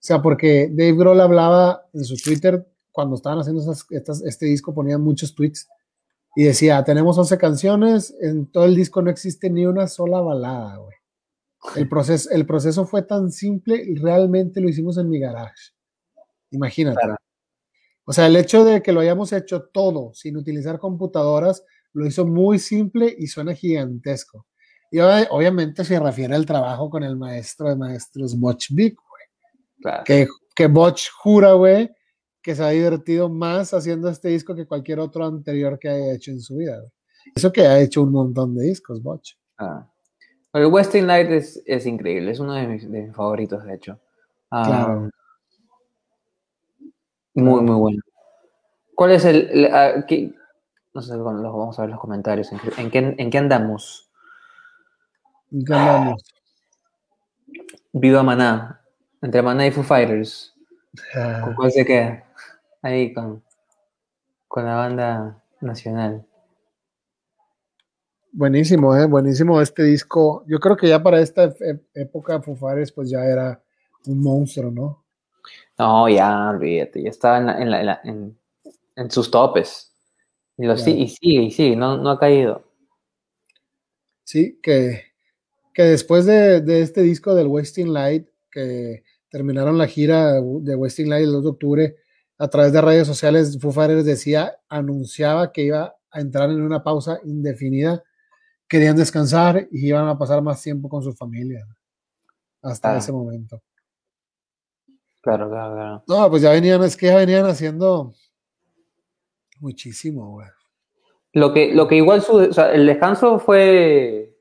sea, porque Dave Grohl hablaba en su Twitter cuando estaban haciendo este disco ponían muchos tweets y decía, tenemos 11 canciones, en todo el disco no existe ni una sola balada, güey. El proceso, el proceso fue tan simple realmente lo hicimos en mi garage. Imagínate. O sea, el hecho de que lo hayamos hecho todo sin utilizar computadoras lo hizo muy simple y suena gigantesco. Y obviamente se refiere al trabajo con el maestro de maestros, Butch Big, güey. Que, que Butch jura, güey, que se ha divertido más haciendo este disco que cualquier otro anterior que haya hecho en su vida. Eso que ha hecho un montón de discos, Botch. Ah. El Western Light es, es increíble, es uno de mis, de mis favoritos, de hecho. Ah, Claro. Muy, muy bueno. ¿Cuál es el... el- qué- no sé, bueno, los- vamos a ver los comentarios. ¿En, qué- en qué, en qué andamos? ¿En qué andamos? Viva Maná. Entre Maná y Foo Fighters. Ah, ¿Con cuál se queda? Ahí con, con la banda nacional. Buenísimo, ¿eh? Buenísimo este disco. Yo creo que ya para esta época Foo Fighters pues ya era un monstruo, ¿no? No, ya, olvídate, ya estaba en, la- en, la- en la- en- en sus topes. Y, lo, si- y sigue, y sigue, no, no ha caído. Sí, que, que después de, de este disco del Wasting Light, que terminaron la gira de Wasting Light el 2 de octubre, a través de redes sociales, Foo Fighters decía, anunciaba que iba a entrar en una pausa indefinida, querían descansar y iban a pasar más tiempo con su familia hasta Ah. ese momento. Claro, claro, claro. No, pues ya venían, es que ya venían haciendo muchísimo, güey. Lo que, lo que igual su, o sea, el descanso fue,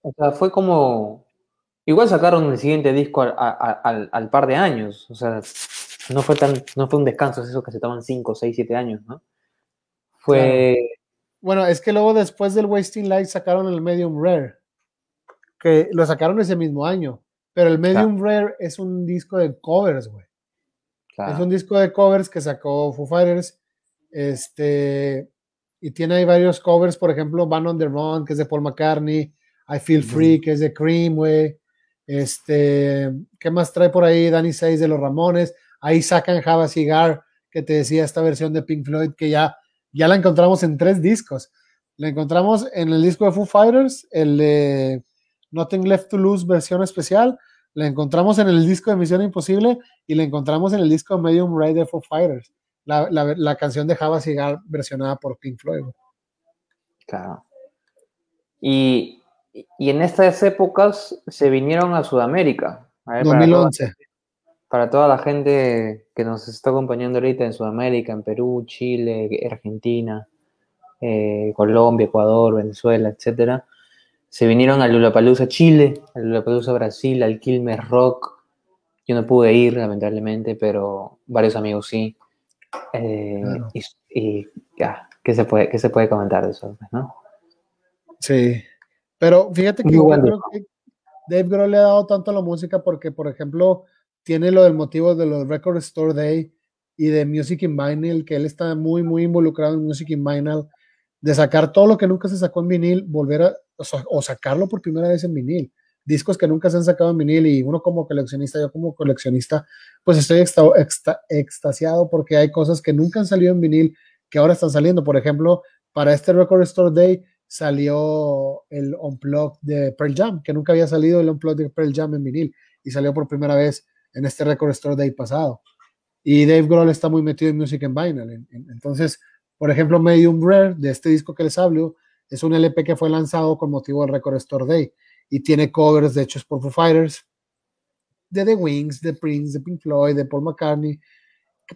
o sea, fue como, igual sacaron el siguiente disco al, al- al par de años, o sea, no fue tan, no fue un descanso, es eso que se toman 5, 6, 7 años, ¿no? Fue, Bueno, es que luego después del Wasting Light sacaron el Medium Rare, que lo sacaron ese mismo año, pero el Medium Rare es un disco de covers, güey. claro, Es un disco de covers que sacó Foo Fighters, este, y tiene ahí varios covers, por ejemplo, Van on the Run, que es de Paul McCartney, I Feel Free, que es de Cream, güey. Este, ¿qué más trae por ahí? Danny Says de los Ramones. Ahí sacan Java Cigar, que te decía esta versión de Pink Floyd, que ya, ya la encontramos en tres discos. La encontramos en el disco de Foo Fighters, el de Nothing Left to Lose versión especial. La encontramos en el disco de Misión Imposible y la encontramos en el disco Medium Ray de Foo Fighters. La, la- la canción de Java Cigar versionada por Pink Floyd. claro. Y, y en estas épocas se vinieron a Sudamérica. A ver, para toda- 2011. para toda la gente que nos está acompañando ahorita en Sudamérica, en Perú, Chile, Argentina, eh, Colombia, Ecuador, Venezuela, etcétera, se vinieron a Lollapalooza Chile, a Lollapalooza Brasil, al Quilmes Rock. Yo no pude ir, lamentablemente, pero varios amigos sí. Eh, Claro. Y, y ya, ¿qué se puede, qué se puede comentar de eso? pues, ¿no? Sí. Pero fíjate que yo creo que Dave Grohl le ha dado tanto a la música porque, por ejemplo, tiene lo del motivo de los Record Store Day y de Music in Vinyl, que él está muy, muy involucrado en Music in Vinyl, de sacar todo lo que nunca se sacó en vinil, volver a, o, sa- o sacarlo por primera vez en vinil. Discos que nunca se han sacado en vinil y uno como coleccionista, yo como coleccionista, pues estoy exta- exta- extasiado porque hay cosas que nunca han salido en vinil que ahora están saliendo. Por ejemplo, para este Record Store Day salió el Unplugged de Pearl Jam, que nunca había salido el Unplugged de Pearl Jam en vinil y salió por primera vez en este Record Store Day pasado. Y Dave Grohl está muy metido en Music and Vinyl. en- en- Entonces, por ejemplo, Medium Rare, de este disco que les hablo, es un LP que fue lanzado con motivo del Record Store Day y tiene covers de hechos por Foo Fighters, de The Wings, de Prince, de Pink Floyd, de Paul McCartney,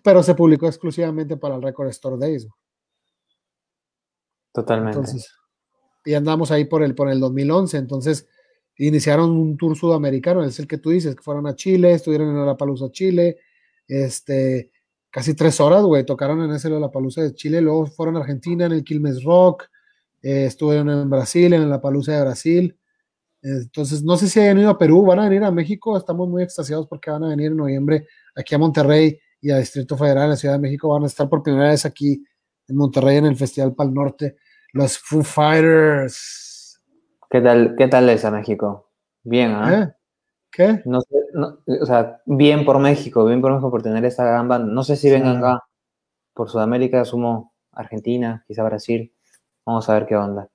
pero se publicó exclusivamente para el Record Store Days. Totalmente. Entonces, y andamos ahí por el, por el 2011. Entonces, iniciaron un tour sudamericano, es el que tú dices, que fueron a Chile, estuvieron en Lollapalooza, Chile, este, casi tres horas, güey, tocaron en ese Lollapalooza de Chile, luego fueron a Argentina en el Quilmes Rock, eh, estuvieron en Brasil, en la Palusa de Brasil. Entonces, no sé si hayan ido a Perú, van a venir a México, estamos muy extasiados porque van a venir en noviembre aquí a Monterrey y a Distrito Federal, en la Ciudad de México, van a estar por primera vez aquí en Monterrey en el Festival Pal Norte, los Foo Fighters. ¿Qué tal, qué tal es a México? Bien, ¿ah? ¿Eh? ¿Qué? No o sea, bien por México, bien por México por tener esta gran banda. No sé si vengan Sí. acá por Sudamérica, asumo Argentina, quizá Brasil. Vamos a ver qué onda.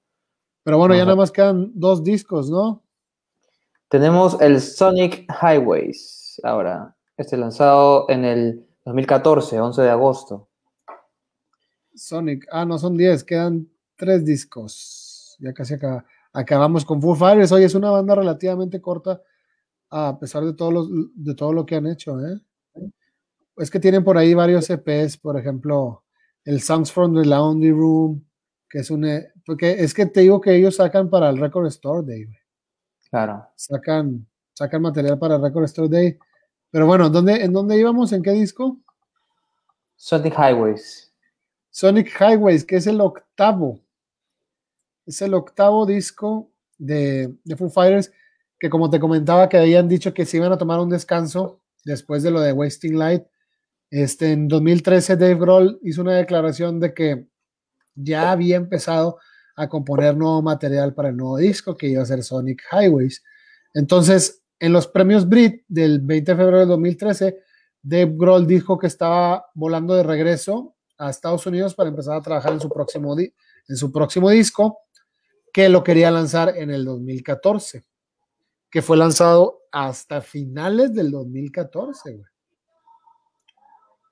Pero bueno, ya nada más quedan dos discos, ¿no? Tenemos el Sonic Highways. Ahora, este lanzado en el 2014, 11 de agosto. Sonic, ah, no son 10, quedan tres discos. Ya casi acá, acabamos con Foo Fighters. Hoy es una banda relativamente corta, a pesar de, todos los, de todo lo que han hecho. ¿eh? Es que tienen por ahí varios EPs, por ejemplo, el Songs from the Laundry Room, que es un. eh, Porque es que te digo que ellos sacan para el Record Store Day. güey. Claro. Sacan, sacan material para Record Store Day. Pero bueno, ¿dónde, ¿en dónde íbamos? ¿En qué disco? Sonic Highways. Sonic Highways, que es el octavo. Es el octavo disco de, de Foo Fighters, que como te comentaba, que habían dicho que se iban a tomar un descanso después de lo de Wasting Light. Este, en 2013 Dave Grohl hizo una declaración de que ya había empezado a componer nuevo material para el nuevo disco que iba a ser Sonic Highways. Entonces, en los premios Brit del 20 de febrero de 2013, Dave Grohl dijo que estaba volando de regreso a Estados Unidos para empezar a trabajar en su próximo, en su próximo disco, que lo quería lanzar en el 2014, que fue lanzado hasta finales del 2014.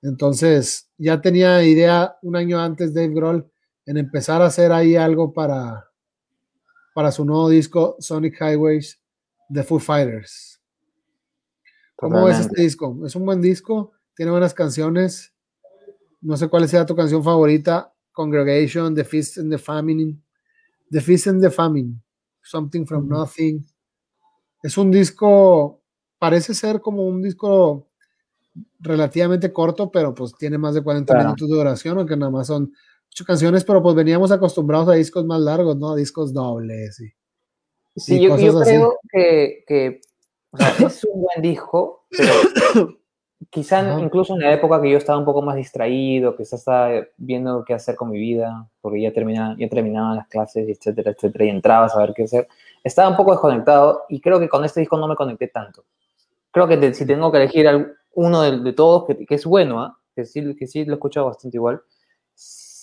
Entonces, ya tenía idea un año antes Dave Grohl en empezar a hacer ahí algo para, para su nuevo disco Sonic Highways de Foo Fighters. ¿Cómo ves este disco? Es un buen disco, tiene buenas canciones. No sé cuál sea tu canción favorita. Congregation, The Feast and the Famine. The Feast and the Famine. Something from Nothing. Es un disco, parece ser como un disco relativamente corto, pero pues tiene más de 40 minutos de duración, aunque nada más son ocho canciones, pero pues veníamos acostumbrados a discos más largos, ¿no? A discos dobles. Y, sí, yo, creo que, que es un buen disco, pero quizá incluso en la época que yo estaba un poco más distraído, que estaba viendo qué hacer con mi vida, porque ya, terminaba, ya terminaban las clases, etcétera, etcétera, y entraba a saber qué hacer, estaba un poco desconectado y creo que con este disco no me conecté tanto. Creo que si tengo que elegir uno de, todos, que, que, es bueno, ¿eh? que, sí, que sí lo he escuchado bastante igual,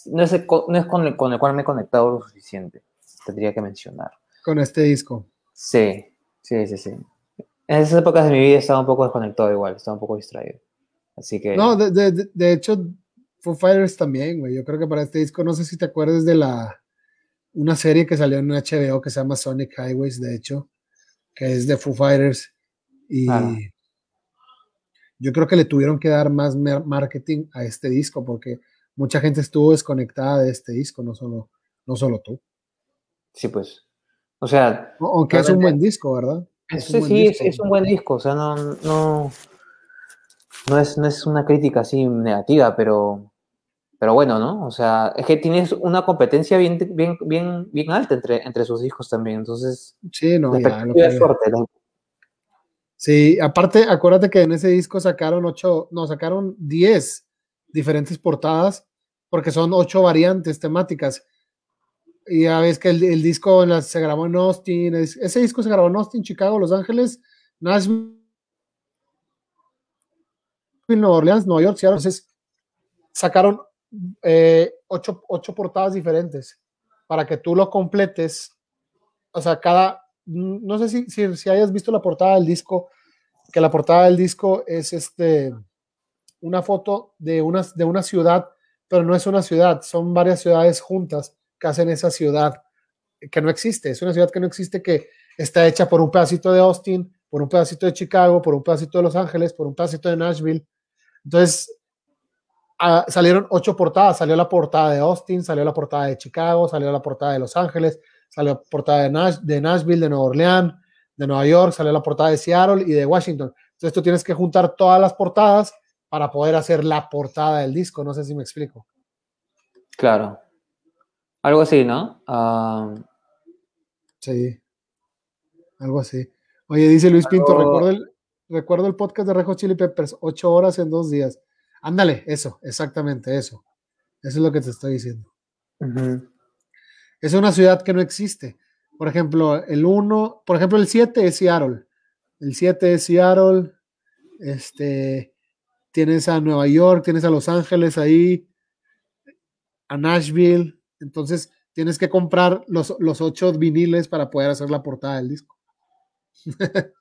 no es, no es con, el, con el cual me he conectado lo suficiente, tendría que mencionar. Con este disco. Sí, sí, sí, sí. En esas épocas de mi vida estaba un poco desconectado igual, estaba un poco distraído. Así que... No, de, de, de hecho, Foo Fighters también, güey. Yo creo que para este disco, no sé si te acuerdas de la... Una serie que salió en HBO que se llama Sonic Highways, de hecho, que es de Foo Fighters. Y yo creo que le tuvieron que dar más marketing a este disco porque mucha gente estuvo desconectada de este disco, no solo, no solo tú. Sí, pues. O sea. Aunque es un buen disco, ¿verdad? sí, sí, Es, un buen disco. O sea, no, no, no, es, no es una crítica así negativa, pero, pero bueno, ¿no? O sea, es que tienes una competencia bien, bien, bien, bien alta entre, entre sus discos también. Entonces. Sí, no, ya, lo que... Sí, aparte, acuérdate que en ese disco sacaron ocho, no, sacaron diez diferentes portadas porque son ocho variantes temáticas. Y ya ves que el, disco se grabó en Austin, ese disco se grabó en Austin, Chicago, Los Ángeles, Nashville, Nueva Orleans, Nueva York, Entonces sacaron eh, ocho, ocho portadas diferentes para que tú lo completes. O sea, cada, no sé si, si, si hayas visto la portada del disco, que la portada del disco es este una foto de una, de una ciudad, pero no es una ciudad, son varias ciudades juntas que hacen esa ciudad que no existe, es una ciudad que no existe que está hecha por un pedacito de Austin, por un pedacito de Chicago, por un pedacito de Los Ángeles, por un pedacito de Nashville. Entonces, ah, salieron ocho portadas, salió la portada de Austin, salió la portada de Chicago, salió la portada de Los Ángeles, salió la portada de, de Nashville, de Nueva Orleans, de Nueva York, salió la portada de Seattle y de Washington. Entonces tú tienes que juntar todas las portadas para poder hacer la portada del disco. No sé si me explico. Claro. Algo así, ¿no? Ah, sí. Algo así. Oye, dice Luis Pinto, recuerdo, el, recuerdo el podcast de Rejo Chili Peppers, ocho horas en dos días. Ándale, eso, exactamente eso. Eso es lo que te estoy diciendo. Es una ciudad que no existe. Por ejemplo, el 1, por ejemplo, el 7 es Seattle. El 7 es Seattle. Este, tienes a Nueva York, tienes a Los Ángeles ahí, a Nashville. Entonces tienes que comprar los, los ocho viniles para poder hacer la portada del disco.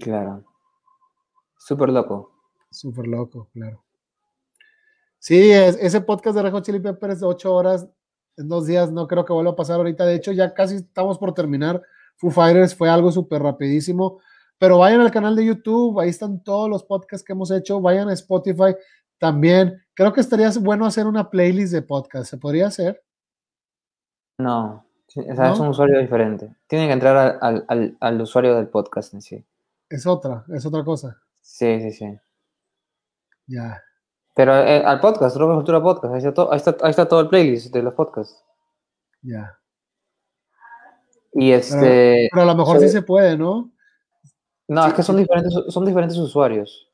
claro. Súper loco. Súper loco, claro. Sí, ese podcast de Rejo Chili Peppers de ocho horas en dos días no creo que vuelva a pasar ahorita. De hecho, ya casi estamos por terminar. Foo Fighters fue algo súper rapidísimo. Pero vayan al canal de YouTube, ahí están todos los podcasts que hemos hecho, vayan a Spotify también. Creo que estaría bueno hacer una playlist de podcast, ¿se podría hacer? No, Sí, o sea, es un usuario diferente. Tienen que entrar al, al- al- al usuario del podcast en sí. Es otra, es otra cosa. Sí, sí, sí. Ya. Pero eh, al podcast, Rock Cultura Podcast, ahí está, todo, ahí, está, ahí está todo el playlist de los podcasts. Ya. Y este. Pero a lo mejor Sí. sí se puede, ¿no? no, es que son diferentes, son diferentes usuarios.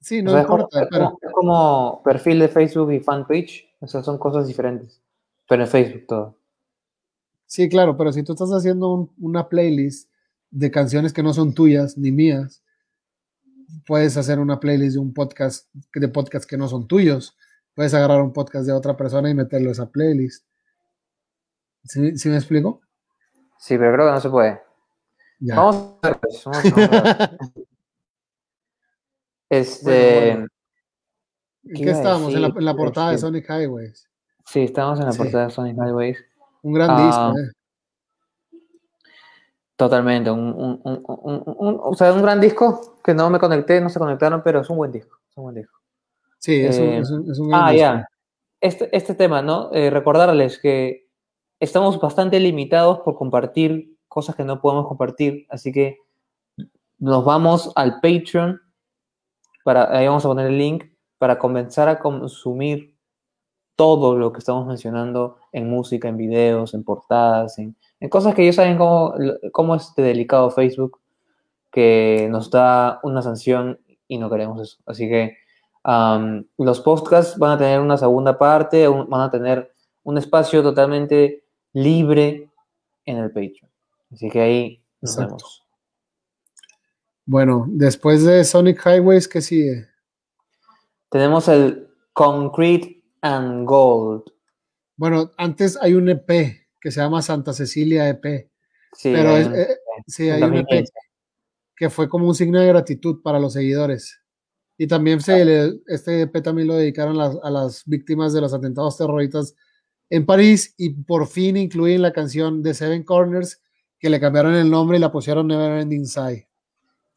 Sí, O no sea, es como- importa, es, pero como, es como perfil de Facebook y fanpage. O sea, son cosas diferentes. Pero en Facebook todo. sí, claro, pero si tú estás haciendo un- una playlist de canciones que no son tuyas ni mías, puedes hacer una playlist de un podcast, de podcasts que no son tuyos. Puedes agarrar un podcast de otra persona y meterlo a esa playlist. ¿Sí, sí me explico? Sí, pero creo que no se puede. Ya. Vamos a ver. pues, vamos a ver. Este. Bueno, bueno. ¿En ¿qué qué estábamos? En la, en la ¿Qué iba a portada de? Sonic Highways. Sí, estamos en la Sí. portada de Sonic Highways. Un gran Ah, disco, ¿eh? Totalmente. Un, un- un- un- o sea, un gran disco que no me conecté, no se conectaron, pero es un buen disco. Es un buen disco. Sí, es, un, eh, es un- es un gran Ah, disco. ya. Este, este tema, ¿no? Eh, recordarles que estamos bastante limitados por compartir cosas que no podemos compartir, así que nos vamos al Patreon, para, ahí vamos a poner el link, para comenzar a consumir todo lo que estamos mencionando en música, en videos, en portadas, en, en cosas que ya saben cómo, cómo es de delicado Facebook, que nos da una sanción y no queremos eso. Así que um, los podcasts van a tener una segunda parte, un, van a tener un espacio totalmente libre en el Patreon. Así que ahí nos Exacto. vemos. Bueno, después de Sonic Highways, ¿qué sigue? Tenemos el Concrete and Gold. Bueno, antes hay un EP que se llama Santa Cecilia EP. Sí, pero es- eh, sí, hay un EP 2015. que fue como un signo de gratitud para los seguidores. Y también se le- este EP también lo dedicaron las- a las víctimas de los atentados terroristas en París y por fin incluyen la canción de Seven Corners que le cambiaron el nombre y la pusieron Never Ending Sigh.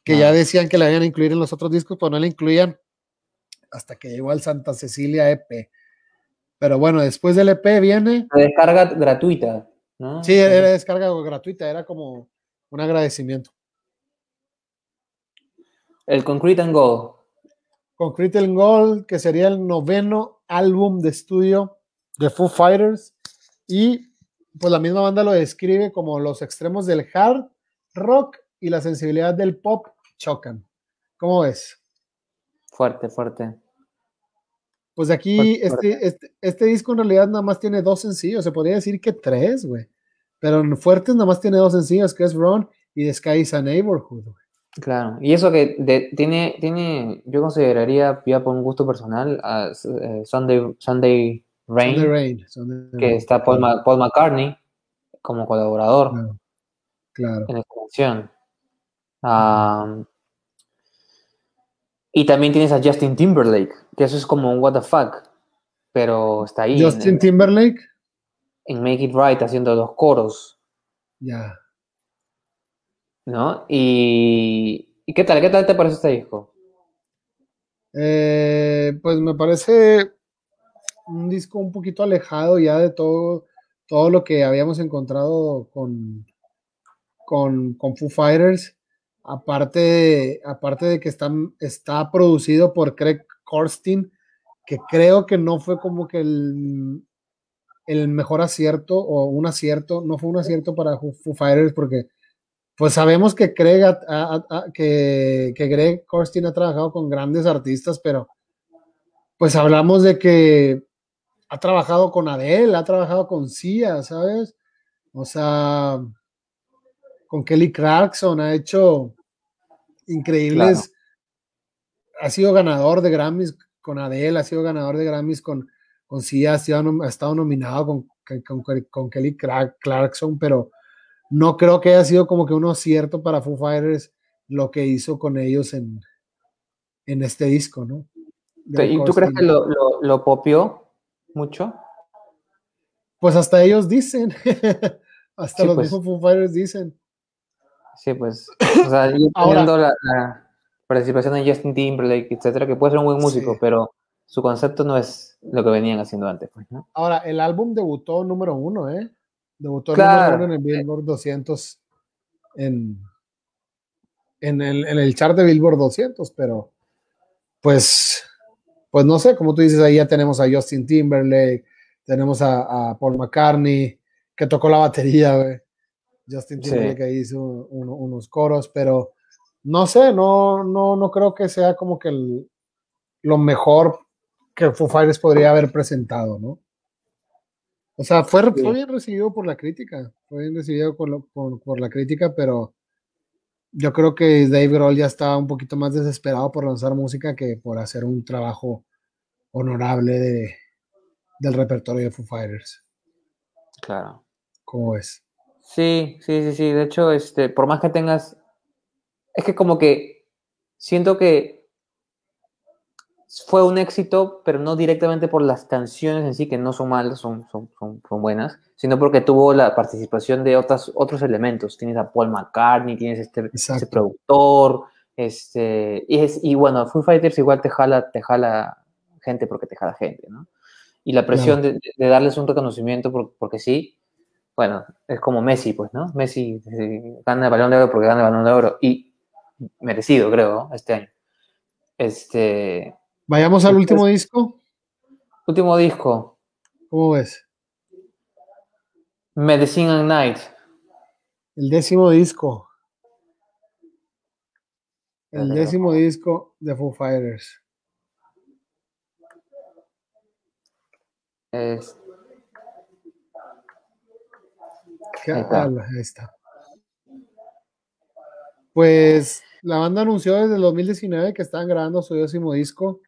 Que Ah. ya decían que la iban a incluir en los otros discos, pero no la incluían hasta que llegó al Santa Cecilia EP. Pero bueno, después del EP viene La descarga gratuita, ¿no? Sí, era descarga gratuita, era como un agradecimiento. El Concrete and Gold. Concrete and Gold, que sería el noveno álbum de estudio de Foo Fighters. Y pues la misma banda lo describe como los extremos del hard rock y la sensibilidad del pop chocan. ¿Cómo ves? Fuerte, fuerte. Pues de aquí, este, este, este disco en realidad nada más tiene dos sencillos, se podría decir que tres, güey. Pero en Fuertes nada más tiene dos sencillos, que es Run y The Sky is a Neighborhood. güey. Claro. Y eso que de- tiene, tiene, yo consideraría, ya por un gusto personal, a eh, Sunday, Sunday Rain, Sunday Rain. Sunday que Rain, está Paul, Ma- Paul McCartney como colaborador Claro, claro. en esta canción. Am, y también tienes a Justin Timberlake, que eso es como un what the fuck, pero está ahí Justin en, Timberlake, en Make It Right haciendo los coros, ya. ¿no? Y, ¿y qué tal? ¿Qué tal te parece este disco? Eh, pues me parece un disco un poquito alejado ya de todo, todo lo que habíamos encontrado con, con, con Foo Fighters. Aparte de, aparte de que está, está producido por Craig Korstin, que creo que no fue como que el, el mejor acierto o un acierto, no fue un acierto para Foo Fighters porque pues sabemos que Craig, ha- que, Greg ha trabajado con grandes artistas, pero pues hablamos de que ha trabajado con Adele, ha trabajado con Sia, ¿sabes? O sea, con Kelly Clarkson, ha hecho increíbles, ha sido ganador de Grammys con Adele, ha sido ganador de Grammys con, con Sia, ha, sido ha estado nominado con, con, con- Kelly Cla- Clarkson, pero no creo que haya sido como que uno cierto para Foo Fighters lo que hizo con ellos en, en este disco, ¿no? De ¿Y tú crees que lo, lo, lo popió mucho? Pues hasta ellos dicen, hasta Sí, los pues. mismos Foo Fighters dicen. Sí, pues. O sea, yo Ahora- entiendo la, la participación de Justin Timberlake, etcétera, que puede ser un buen músico, Sí. pero su concepto no es lo que venían haciendo antes, pues, ¿no? Ahora, el álbum debutó número uno, ¿eh? Debutó Claro. en el Billboard 200 en, en, el, en el chart de Billboard 200, pero pues, pues no sé, como tú dices, ahí ya tenemos a Justin Timberlake, tenemos a, a Paul McCartney, que tocó la batería, güey. Justin Sí. Timberlake ahí hizo uno- unos coros, pero no sé, no, no, no creo que sea como que el- lo mejor que Foo Fighters podría haber presentado, ¿no? O sea, fue, Sí. fue bien recibido por la crítica, fue bien recibido por, lo- por- por la crítica, pero yo creo que Dave Grohl ya estaba un poquito más desesperado por lanzar música que por hacer un trabajo honorable de, del repertorio de Foo Fighters. Claro. ¿Cómo es? Sí, sí, sí, sí. De hecho, este, por más que tengas. Es que como que siento que fue un éxito, pero no directamente por las canciones en sí, que no son malas, son, son, son, son buenas, sino porque tuvo la participación de otras, otros elementos. Tienes a Paul McCartney, tienes este, este productor, este, y, es, y bueno, Foo Fighters igual te jala, te jala gente porque te jala gente, ¿no? Y la presión de, de darles un reconocimiento por- porque sí, bueno, es como Messi, pues, ¿no? Messi eh, gana el balón de oro porque gana el balón de oro y merecido, creo, este año. Este Vayamos al último disco. último disco, ¿Cómo ves? Medicine at Night. El décimo disco. El décimo disco de Foo Fighters. Es, ¿Qué Ahí está. habla? Ahí está. Pues la banda anunció desde el 2019 que estaban grabando su décimo disco.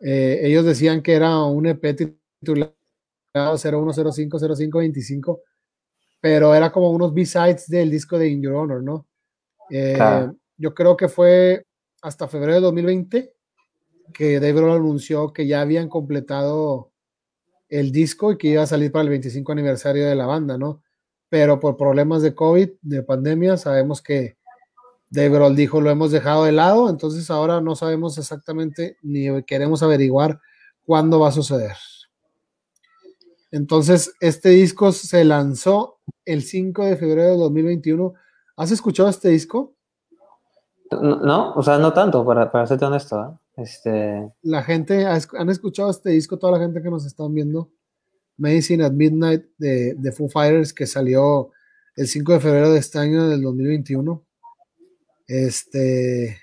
Eh, ellos decían que era un EP titulado 01050525, pero era como unos B-sides del disco de In Your Honor, ¿no? Eh, Claro. Yo creo que fue hasta febrero de 2020 que Dave Grohl anunció que ya habían completado el disco y que iba a salir para el 25 aniversario de la banda, ¿no? Pero por problemas de COVID, de pandemia, sabemos que Dave Grohl dijo lo hemos dejado de lado, entonces ahora no sabemos exactamente ni queremos averiguar cuándo va a suceder. Entonces, este disco se lanzó el 5 de febrero de 2021. ¿Has escuchado este disco? no, no, o sea, no tanto, para, para serte honesto. ¿eh? Este, La gente, han escuchado este disco, toda la gente que nos están viendo. Medicine at Midnight de, de Foo Fighters, que salió el 5 de febrero de este año del 2021. Este,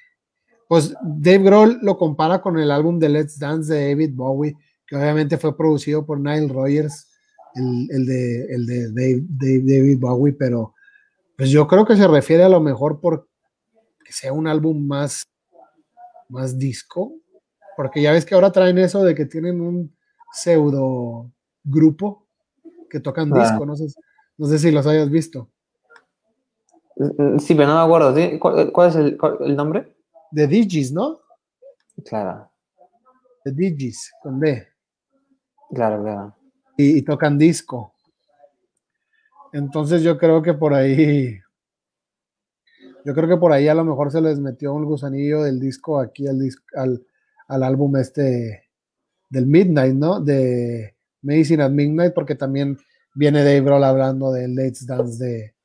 pues Dave Grohl lo compara con el álbum de Let's Dance de David Bowie, que obviamente fue producido por Nile Rogers, el, el de, el de Dave- David Bowie, pero pues yo creo que se refiere a lo mejor por que sea un álbum más, más disco, porque ya ves que ahora traen eso de que tienen un pseudo grupo que tocan Ah. disco, no sé, no sé si los hayas visto. sí, pero no me acuerdo. ¿sí? ¿Cuál, cuál es el, cuál- el nombre? The Digis, ¿no? Claro, The Digis, con D. claro, claro. y, y tocan disco. Entonces yo creo que por ahí, yo creo que por ahí a lo mejor se les metió un gusanillo del disco aquí al, al, al álbum este del Midnight, ¿no? De Medicine at Midnight, porque también viene Dave Grohl hablando del Let's Dance de,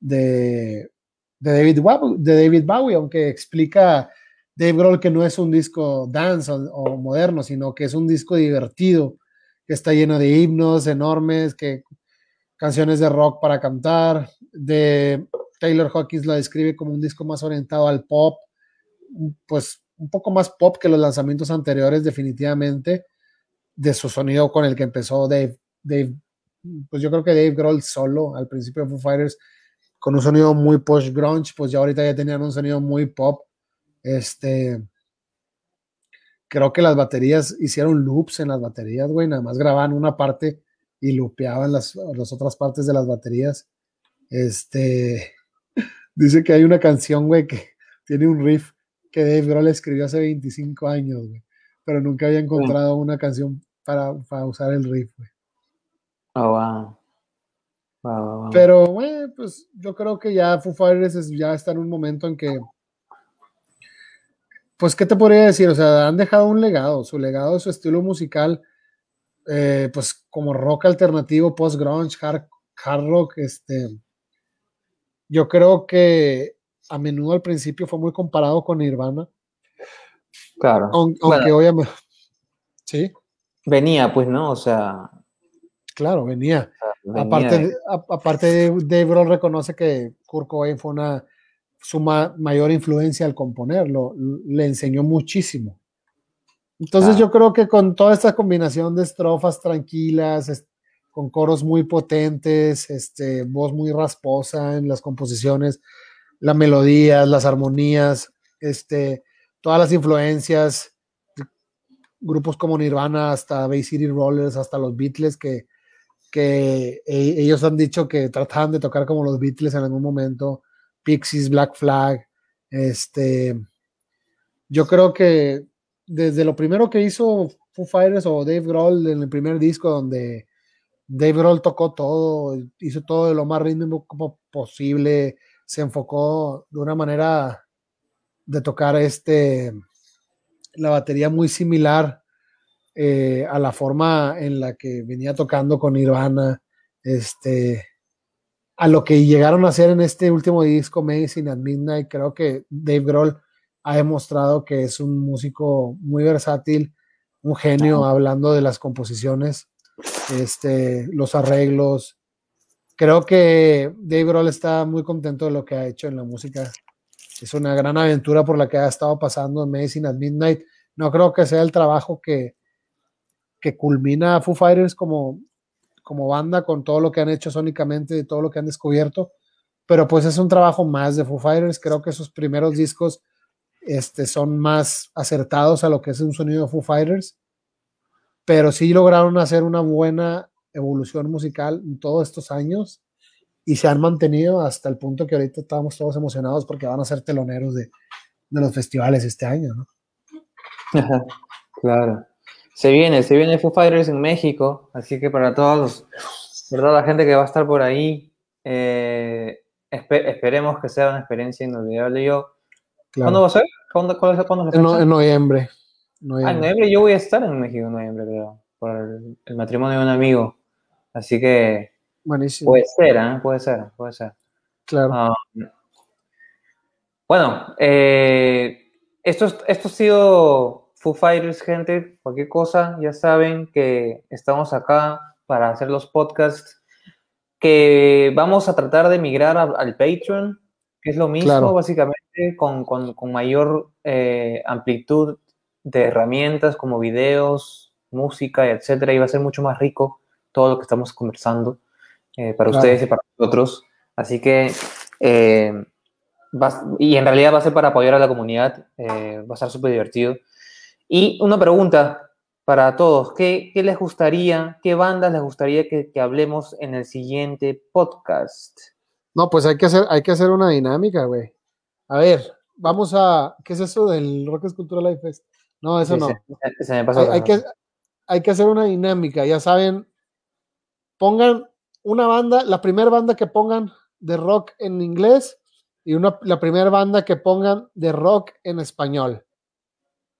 de, David Bowie, de David Bowie, aunque explica Dave Grohl que no es un disco dance o, o moderno, sino que es un disco divertido, que está lleno de himnos enormes, que canciones de rock para cantar, de Taylor Hawkins lo describe como un disco más orientado al pop, pues un poco más pop que los lanzamientos anteriores definitivamente, de su sonido con el que empezó Dave, Dave pues yo creo que Dave Grohl solo al principio de Foo Fighters con un sonido muy post grunge, pues ya ahorita ya tenían un sonido muy pop. Este creo que las baterías hicieron loops en las baterías, güey, nada más grababan una parte y loopeaban las, las otras partes de las baterías. Este dice que hay una canción, güey, que tiene un riff que Dave Grohl escribió hace 25 años, güey, pero nunca había encontrado una canción para, para usar el riff, güey. Oh, wow. Wow, wow, wow. Pero, güey, pues yo creo que ya Foo Fighters es- ya está en un momento en que, pues, ¿qué te podría decir? O sea, han dejado un legado, su legado, su estilo musical, eh, pues como rock alternativo, post-grunge, hard, hard rock, este, yo creo que a menudo al principio fue muy comparado con Nirvana. Claro. Aunque, obviamente. Sí. Venía, pues, ¿no? O sea. Claro, venía. aparte, aparte, Dave Grohl reconoce que Kurt Cobain fue una su mayor influencia al componerlo, le enseñó muchísimo. Entonces yo creo que con toda esta combinación de estrofas tranquilas, con coros muy potentes, este, voz muy rasposa en las composiciones, las melodías, las armonías, este, todas las influencias, grupos como Nirvana, hasta Bay City Rollers, hasta los Beatles, que, que e, ellos han dicho que trataban de tocar como los Beatles en algún momento, Pixies, Black Flag, este, yo creo que desde lo primero que hizo Foo Fighters o Dave Grohl en el primer disco donde Dave Grohl tocó todo, hizo todo de lo más rítmico posible, se enfocó de una manera de tocar este la batería muy similar eh, a la forma en la que venía tocando con Nirvana, este, a lo que llegaron a hacer en este último disco, Medicine at Midnight. Creo que Dave Grohl ha demostrado que es un músico muy versátil, un genio hablando de las composiciones, este, los arreglos. Creo que Dave Grohl está muy contento de lo que ha hecho en la música. Es una gran aventura por la que ha estado pasando en Medicine at Midnight. No creo que sea el trabajo que, que culmina Foo Fighters como, como banda con todo lo que han hecho sónicamente, todo lo que han descubierto, pero pues es un trabajo más de Foo Fighters. Creo que sus primeros discos este, son más acertados a lo que es un sonido de Foo Fighters, pero sí lograron hacer una buena evolución musical en todos estos años y se han mantenido hasta el punto que ahorita estamos todos emocionados porque van a ser teloneros de, de los festivales este año, ¿no? claro. Se viene, se viene Foo Fighters en México, así que para todos, ¿verdad? La gente que va a estar por ahí, eh, esperemos que sea una experiencia inolvidable. Yo ¿Cuándo va a ser? ¿Cuándo, cuándo, cuándo en, en, noviembre. Ah, en noviembre yo voy a estar en México en noviembre, creo, por el, matrimonio de un amigo. Así que Buenísimo. puede ser, ¿eh? Puede ser, puede ser. Claro. Um, bueno, eh, esto, esto ha sido Foo Fighters, gente. Cualquier cosa, ya saben que estamos acá para hacer los podcasts que vamos a tratar de migrar al Patreon, que es lo mismo, básicamente con, mayor eh, amplitud de herramientas como videos, música, etcétera, y va a ser mucho más rico todo lo que estamos conversando eh, para ustedes y para nosotros. Así que, eh, y en realidad va a ser para apoyar a la comunidad, va a estar súper divertido. Y una pregunta para todos, ¿qué, les gustaría, qué bandas les gustaría que, que hablemos en el siguiente podcast? No, pues hay que hacer, hay que hacer una dinámica, güey. A ver, vamos a. ¿Qué es eso del Rock Escultura Life Fest? No, eso no. Se, me pasó hay, que, hay que hacer una dinámica, ya saben. Pongan una banda, la primera banda que pongan de rock en inglés y una, la primera banda que pongan de rock en español.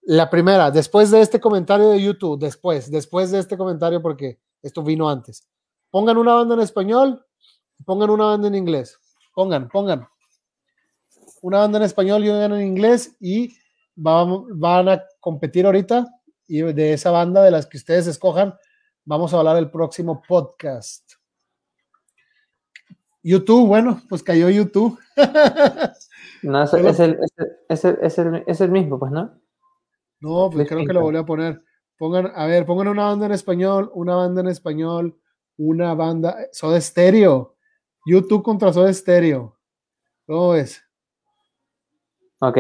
La primera, después de este comentario de YouTube, después, después de este comentario, porque esto vino antes. Pongan una banda en español, pongan una banda en inglés. Pongan, pongan una banda en español y una en inglés y van, van a competir ahorita y de esa banda de las que ustedes escojan vamos a hablar el próximo podcast. YouTube, bueno, pues cayó YouTube. no, es, es, el, es, el, es, el, es, el, mismo, pues, ¿no? No, pues creo que lo volví a poner. Pongan, a ver, pongan una banda en español, una banda en español, una banda, Soda Stereo. YouTube contra Soda Stereo. ¿Cómo es? Ok,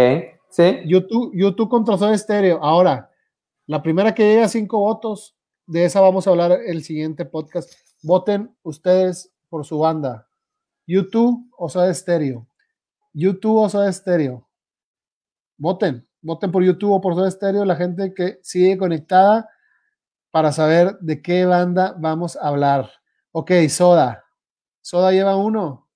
sí. YouTube, YouTube contra Soda Stereo. Ahora, la primera que llegue a cinco votos, de esa vamos a hablar el siguiente podcast. Voten ustedes por su banda. YouTube o Soda Stereo. YouTube o Soda Stereo. Voten. Voten por YouTube o por Soda Stereo. La gente que sigue conectada para saber de qué banda vamos a hablar. Ok, Soda. Soda lleva uno.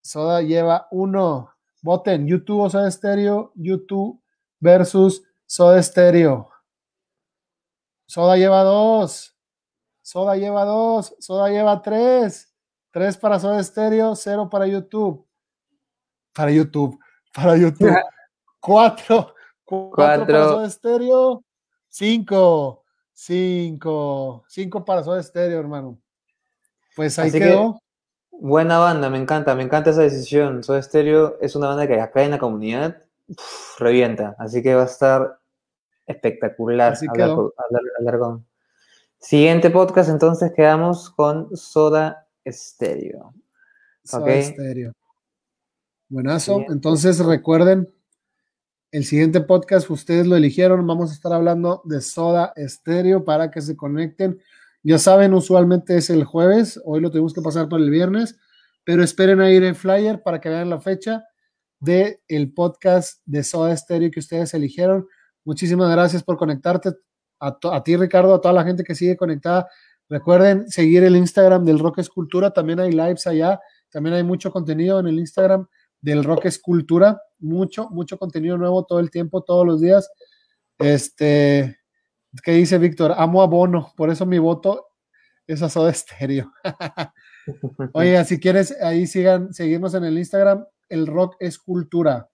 Soda lleva uno. Voten YouTube o Soda Stereo, YouTube versus Soda Stereo. Soda lleva dos. Soda lleva dos, Soda lleva tres, tres para Soda Stereo, cero para YouTube. Para YouTube, para YouTube. Cuatro, cuatro, Cuatro. para Soda Stereo, cinco, cinco, cinco para Soda Stereo, hermano. Pues ahí Así que- quedó. Buena banda, me encanta, me encanta esa decisión. Soda Stereo es una banda que acá en la comunidad uf, revienta, así que va a estar espectacular Así hablar, quedó. con- hablar- hablar con. Siguiente podcast, entonces quedamos con Soda Stereo. Soda Ok. Stereo. Buenazo. Entonces recuerden, el siguiente podcast ustedes lo eligieron. Vamos a estar hablando de Soda Stereo para que se conecten. Ya saben, usualmente es el jueves. Hoy lo tuvimos que pasar para el viernes, pero esperen a ir el flyer para que vean la fecha de el podcast de Soda Stereo que ustedes eligieron. Muchísimas gracias por conectarte. A ti, Ricardo, a toda la gente que sigue conectada. Recuerden seguir el Instagram del Rock Escultura. También hay lives allá. También hay mucho contenido en el Instagram del Rock Escultura. Mucho, mucho contenido nuevo todo el tiempo, todos los días. Este, ¿qué dice Víctor? Amo a Bono, por eso mi voto es a Soda Stereo. Oye, si quieres, ahí sigan, seguimos en el Instagram, el Rock Escultura.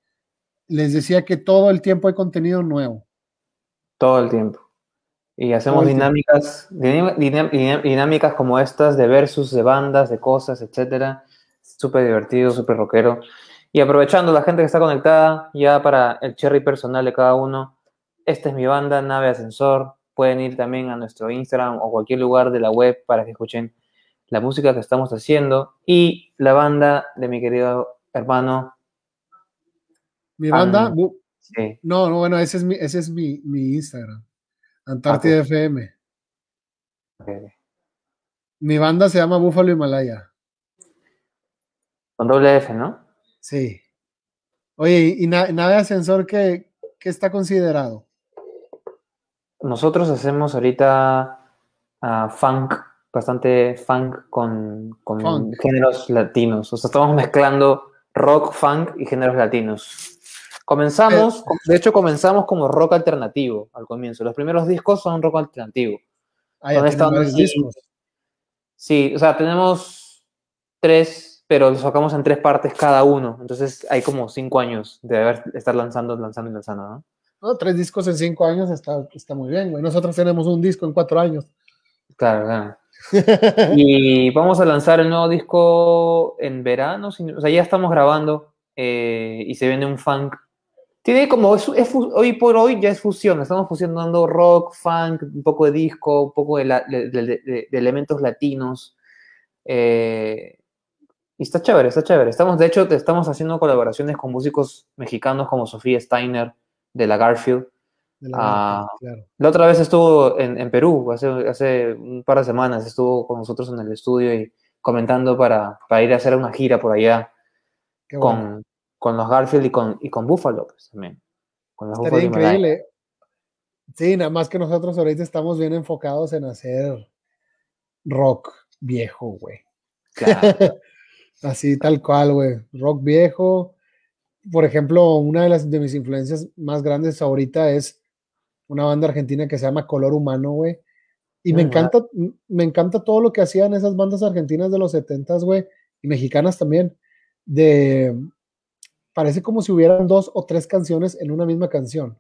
Les decía que todo el tiempo hay contenido nuevo. Todo el tiempo. Y hacemos dinámicas, dinámicas como estas de versus, de bandas, de cosas, etcétera. Súper divertido, súper rockero. Y aprovechando la gente que está conectada, ya para el cherry personal de cada uno, esta es mi banda, Nave Ascensor. Pueden ir también a nuestro Instagram o cualquier lugar de la web para que escuchen la música que estamos haciendo. Y la banda de mi querido hermano. Mi banda, sí, no, no, bueno, ese es mi, ese es mi, mi Instagram, Antártida ok. FM. Mi banda se llama Búfalo Himalaya. Con doble F, ¿no? Sí. Oye, ¿y na- nave ascensor qué, qué está considerado? Nosotros hacemos ahorita ah, funk, bastante funk con, con Funk. géneros latinos. O sea, estamos mezclando rock, funk y géneros latinos. Comenzamos, com- de hecho, comenzamos como rock alternativo al comienzo. Los primeros discos son rock alternativo. Ah, ya varios discos. Sí, o sea, tenemos tres, pero los sacamos en tres partes cada uno. Entonces hay como cinco años de haber, estar lanzando, lanzando y lanzando, ¿no? No, tres discos en cinco años está, está muy bien, güey. Nosotros tenemos un disco en cuatro años. Claro, claro. Y vamos a lanzar el nuevo disco en verano, o sea, ya estamos grabando eh, y se viene un funk. Tiene como, es, hoy por hoy ya es fusión, estamos fusionando rock, funk, un poco de disco, un poco de, la- de- de- de- de elementos latinos. eh, y está chévere, está chévere. Estamos, de hecho, estamos haciendo colaboraciones con músicos mexicanos como Sofía Steiner de la Garfield. De la Ah. claro. La otra vez estuvo en, en Perú, hace, hace un par de semanas, estuvo con nosotros en el estudio y comentando para, para ir a hacer una gira por allá bueno. con, con los Garfield y con, y con Buffalo pues, también. Con los Estaría Buffalo increíble. Sí, nada más que nosotros ahorita estamos bien enfocados en hacer rock viejo, güey. Claro. Así tal cual, güey. Rock viejo. Por ejemplo, una de las de mis influencias más grandes ahorita es una banda argentina que se llama Color Humano, güey. Y me Mm, encanta, me encanta todo lo que hacían esas bandas argentinas de los 70s, güey, y mexicanas también. De parece como si hubieran dos o tres canciones en una misma canción.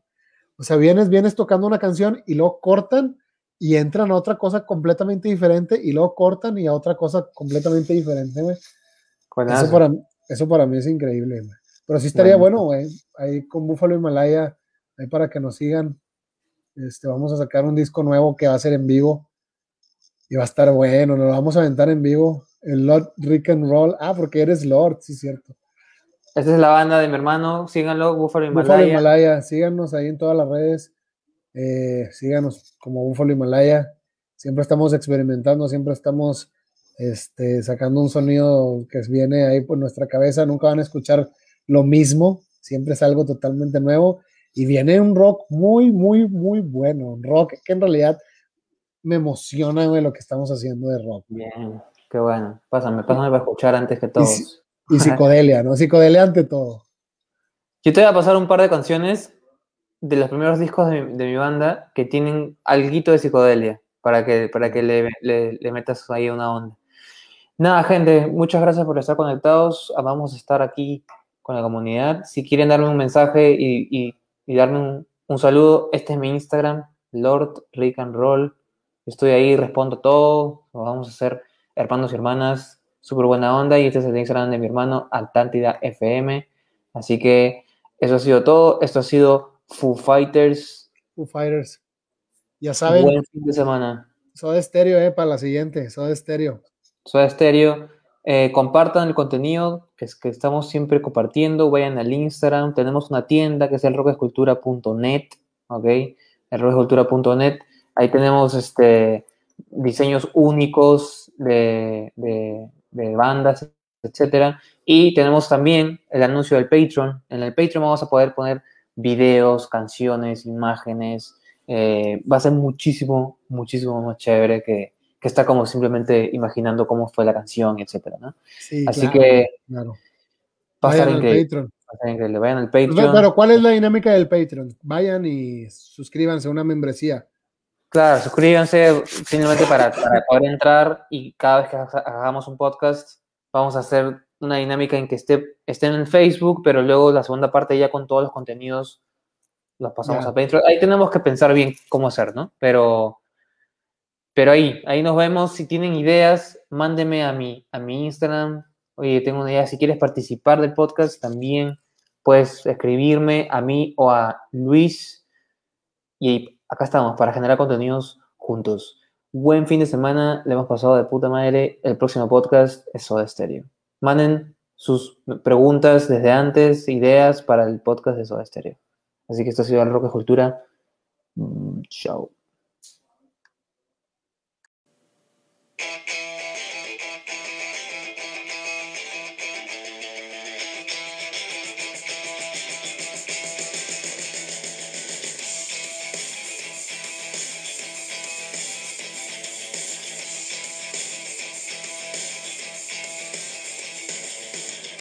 O sea, vienes, vienes tocando una canción y luego cortan y entran a otra cosa completamente diferente y luego cortan y a otra cosa completamente diferente, güey. Eso para, eso para mí es increíble, güey. Pero sí estaría bueno, güey. Ahí con Búfalo Himalaya, ahí para que nos sigan. Este, vamos a sacar un disco nuevo que va a ser en vivo. Y va a estar bueno, nos lo vamos a aventar en vivo. El Lord Rick and Roll. Ah, porque eres Lord, sí, cierto. Esta es la banda de mi hermano, síganlo, Buffalo Búfalo Himalaya. Himalaya, síganos ahí en todas las redes. eh, síganos como Búfalo Himalaya. Siempre estamos experimentando, siempre estamos este, sacando un sonido que viene ahí por nuestra cabeza. Nunca van a escuchar lo mismo, siempre es algo totalmente nuevo. Y viene un rock muy, muy, muy bueno. Un rock que en realidad me emociona, güey, lo que estamos haciendo de rock. Bien, qué bueno. Pásame, pásame para escuchar antes que todos. Y psicodelia, ¿no? Psicodelia ante todo. Yo te voy a pasar un par de canciones de los primeros discos de, mi- de mi banda que tienen alguito de psicodelia, para que, para que le, le, metas ahí una onda. Nada, gente, muchas gracias por estar conectados. Vamos a estar aquí con la comunidad. Si quieren darme un mensaje y, y, darme un, un, saludo, este es mi Instagram, Lord Rick and Roll. Estoy ahí, respondo todo. vamos a hacer hermanos y hermanas, súper buena onda. Y este es el Instagram de mi hermano, Altántida FM. Así que eso ha sido todo. Esto ha sido Foo Fighters. Foo Fighters. Ya saben. Buen fin de semana. Soda Estéreo, eh, para la siguiente. Soda Estéreo. Soda Estéreo. Eh, compartan el contenido que, es, que estamos siempre compartiendo. Vayan al Instagram. Tenemos una tienda que es el rockescultura.net. ¿Ok? El Ahí tenemos este, diseños únicos de, de, de bandas, etcétera. Y tenemos también el anuncio del Patreon. En el Patreon vamos a poder poner videos, canciones, imágenes. Eh, va a ser muchísimo, muchísimo más chévere que, que estar como simplemente imaginando cómo fue la canción, etcétera, ¿no? Así que claro. Vayan al Patreon. Vayan al Patreon. Pero ¿cuál es la dinámica del Patreon? Vayan y suscríbanse a una membresía. Claro, suscríbanse simplemente para, para poder entrar y cada vez que hagamos un podcast vamos a hacer una dinámica en que esté, estén en Facebook, pero luego la segunda parte ya con todos los contenidos los pasamos a Patreon. Ahí tenemos que pensar bien cómo hacer, ¿no? Pero, pero ahí, ahí nos vemos. Si tienen ideas, mándenme a mi, a mi Instagram. Oye, tengo una idea. Si quieres participar del podcast, también puedes escribirme a mí o a Luis. Y acá estamos para generar contenidos juntos. Buen fin de semana, le hemos pasado de puta madre. El próximo podcast es Soda Stereo. Manden sus preguntas desde antes, ideas para el podcast de Soda Stereo. Así que esto ha sido el Rock Cultura. Mm, chao.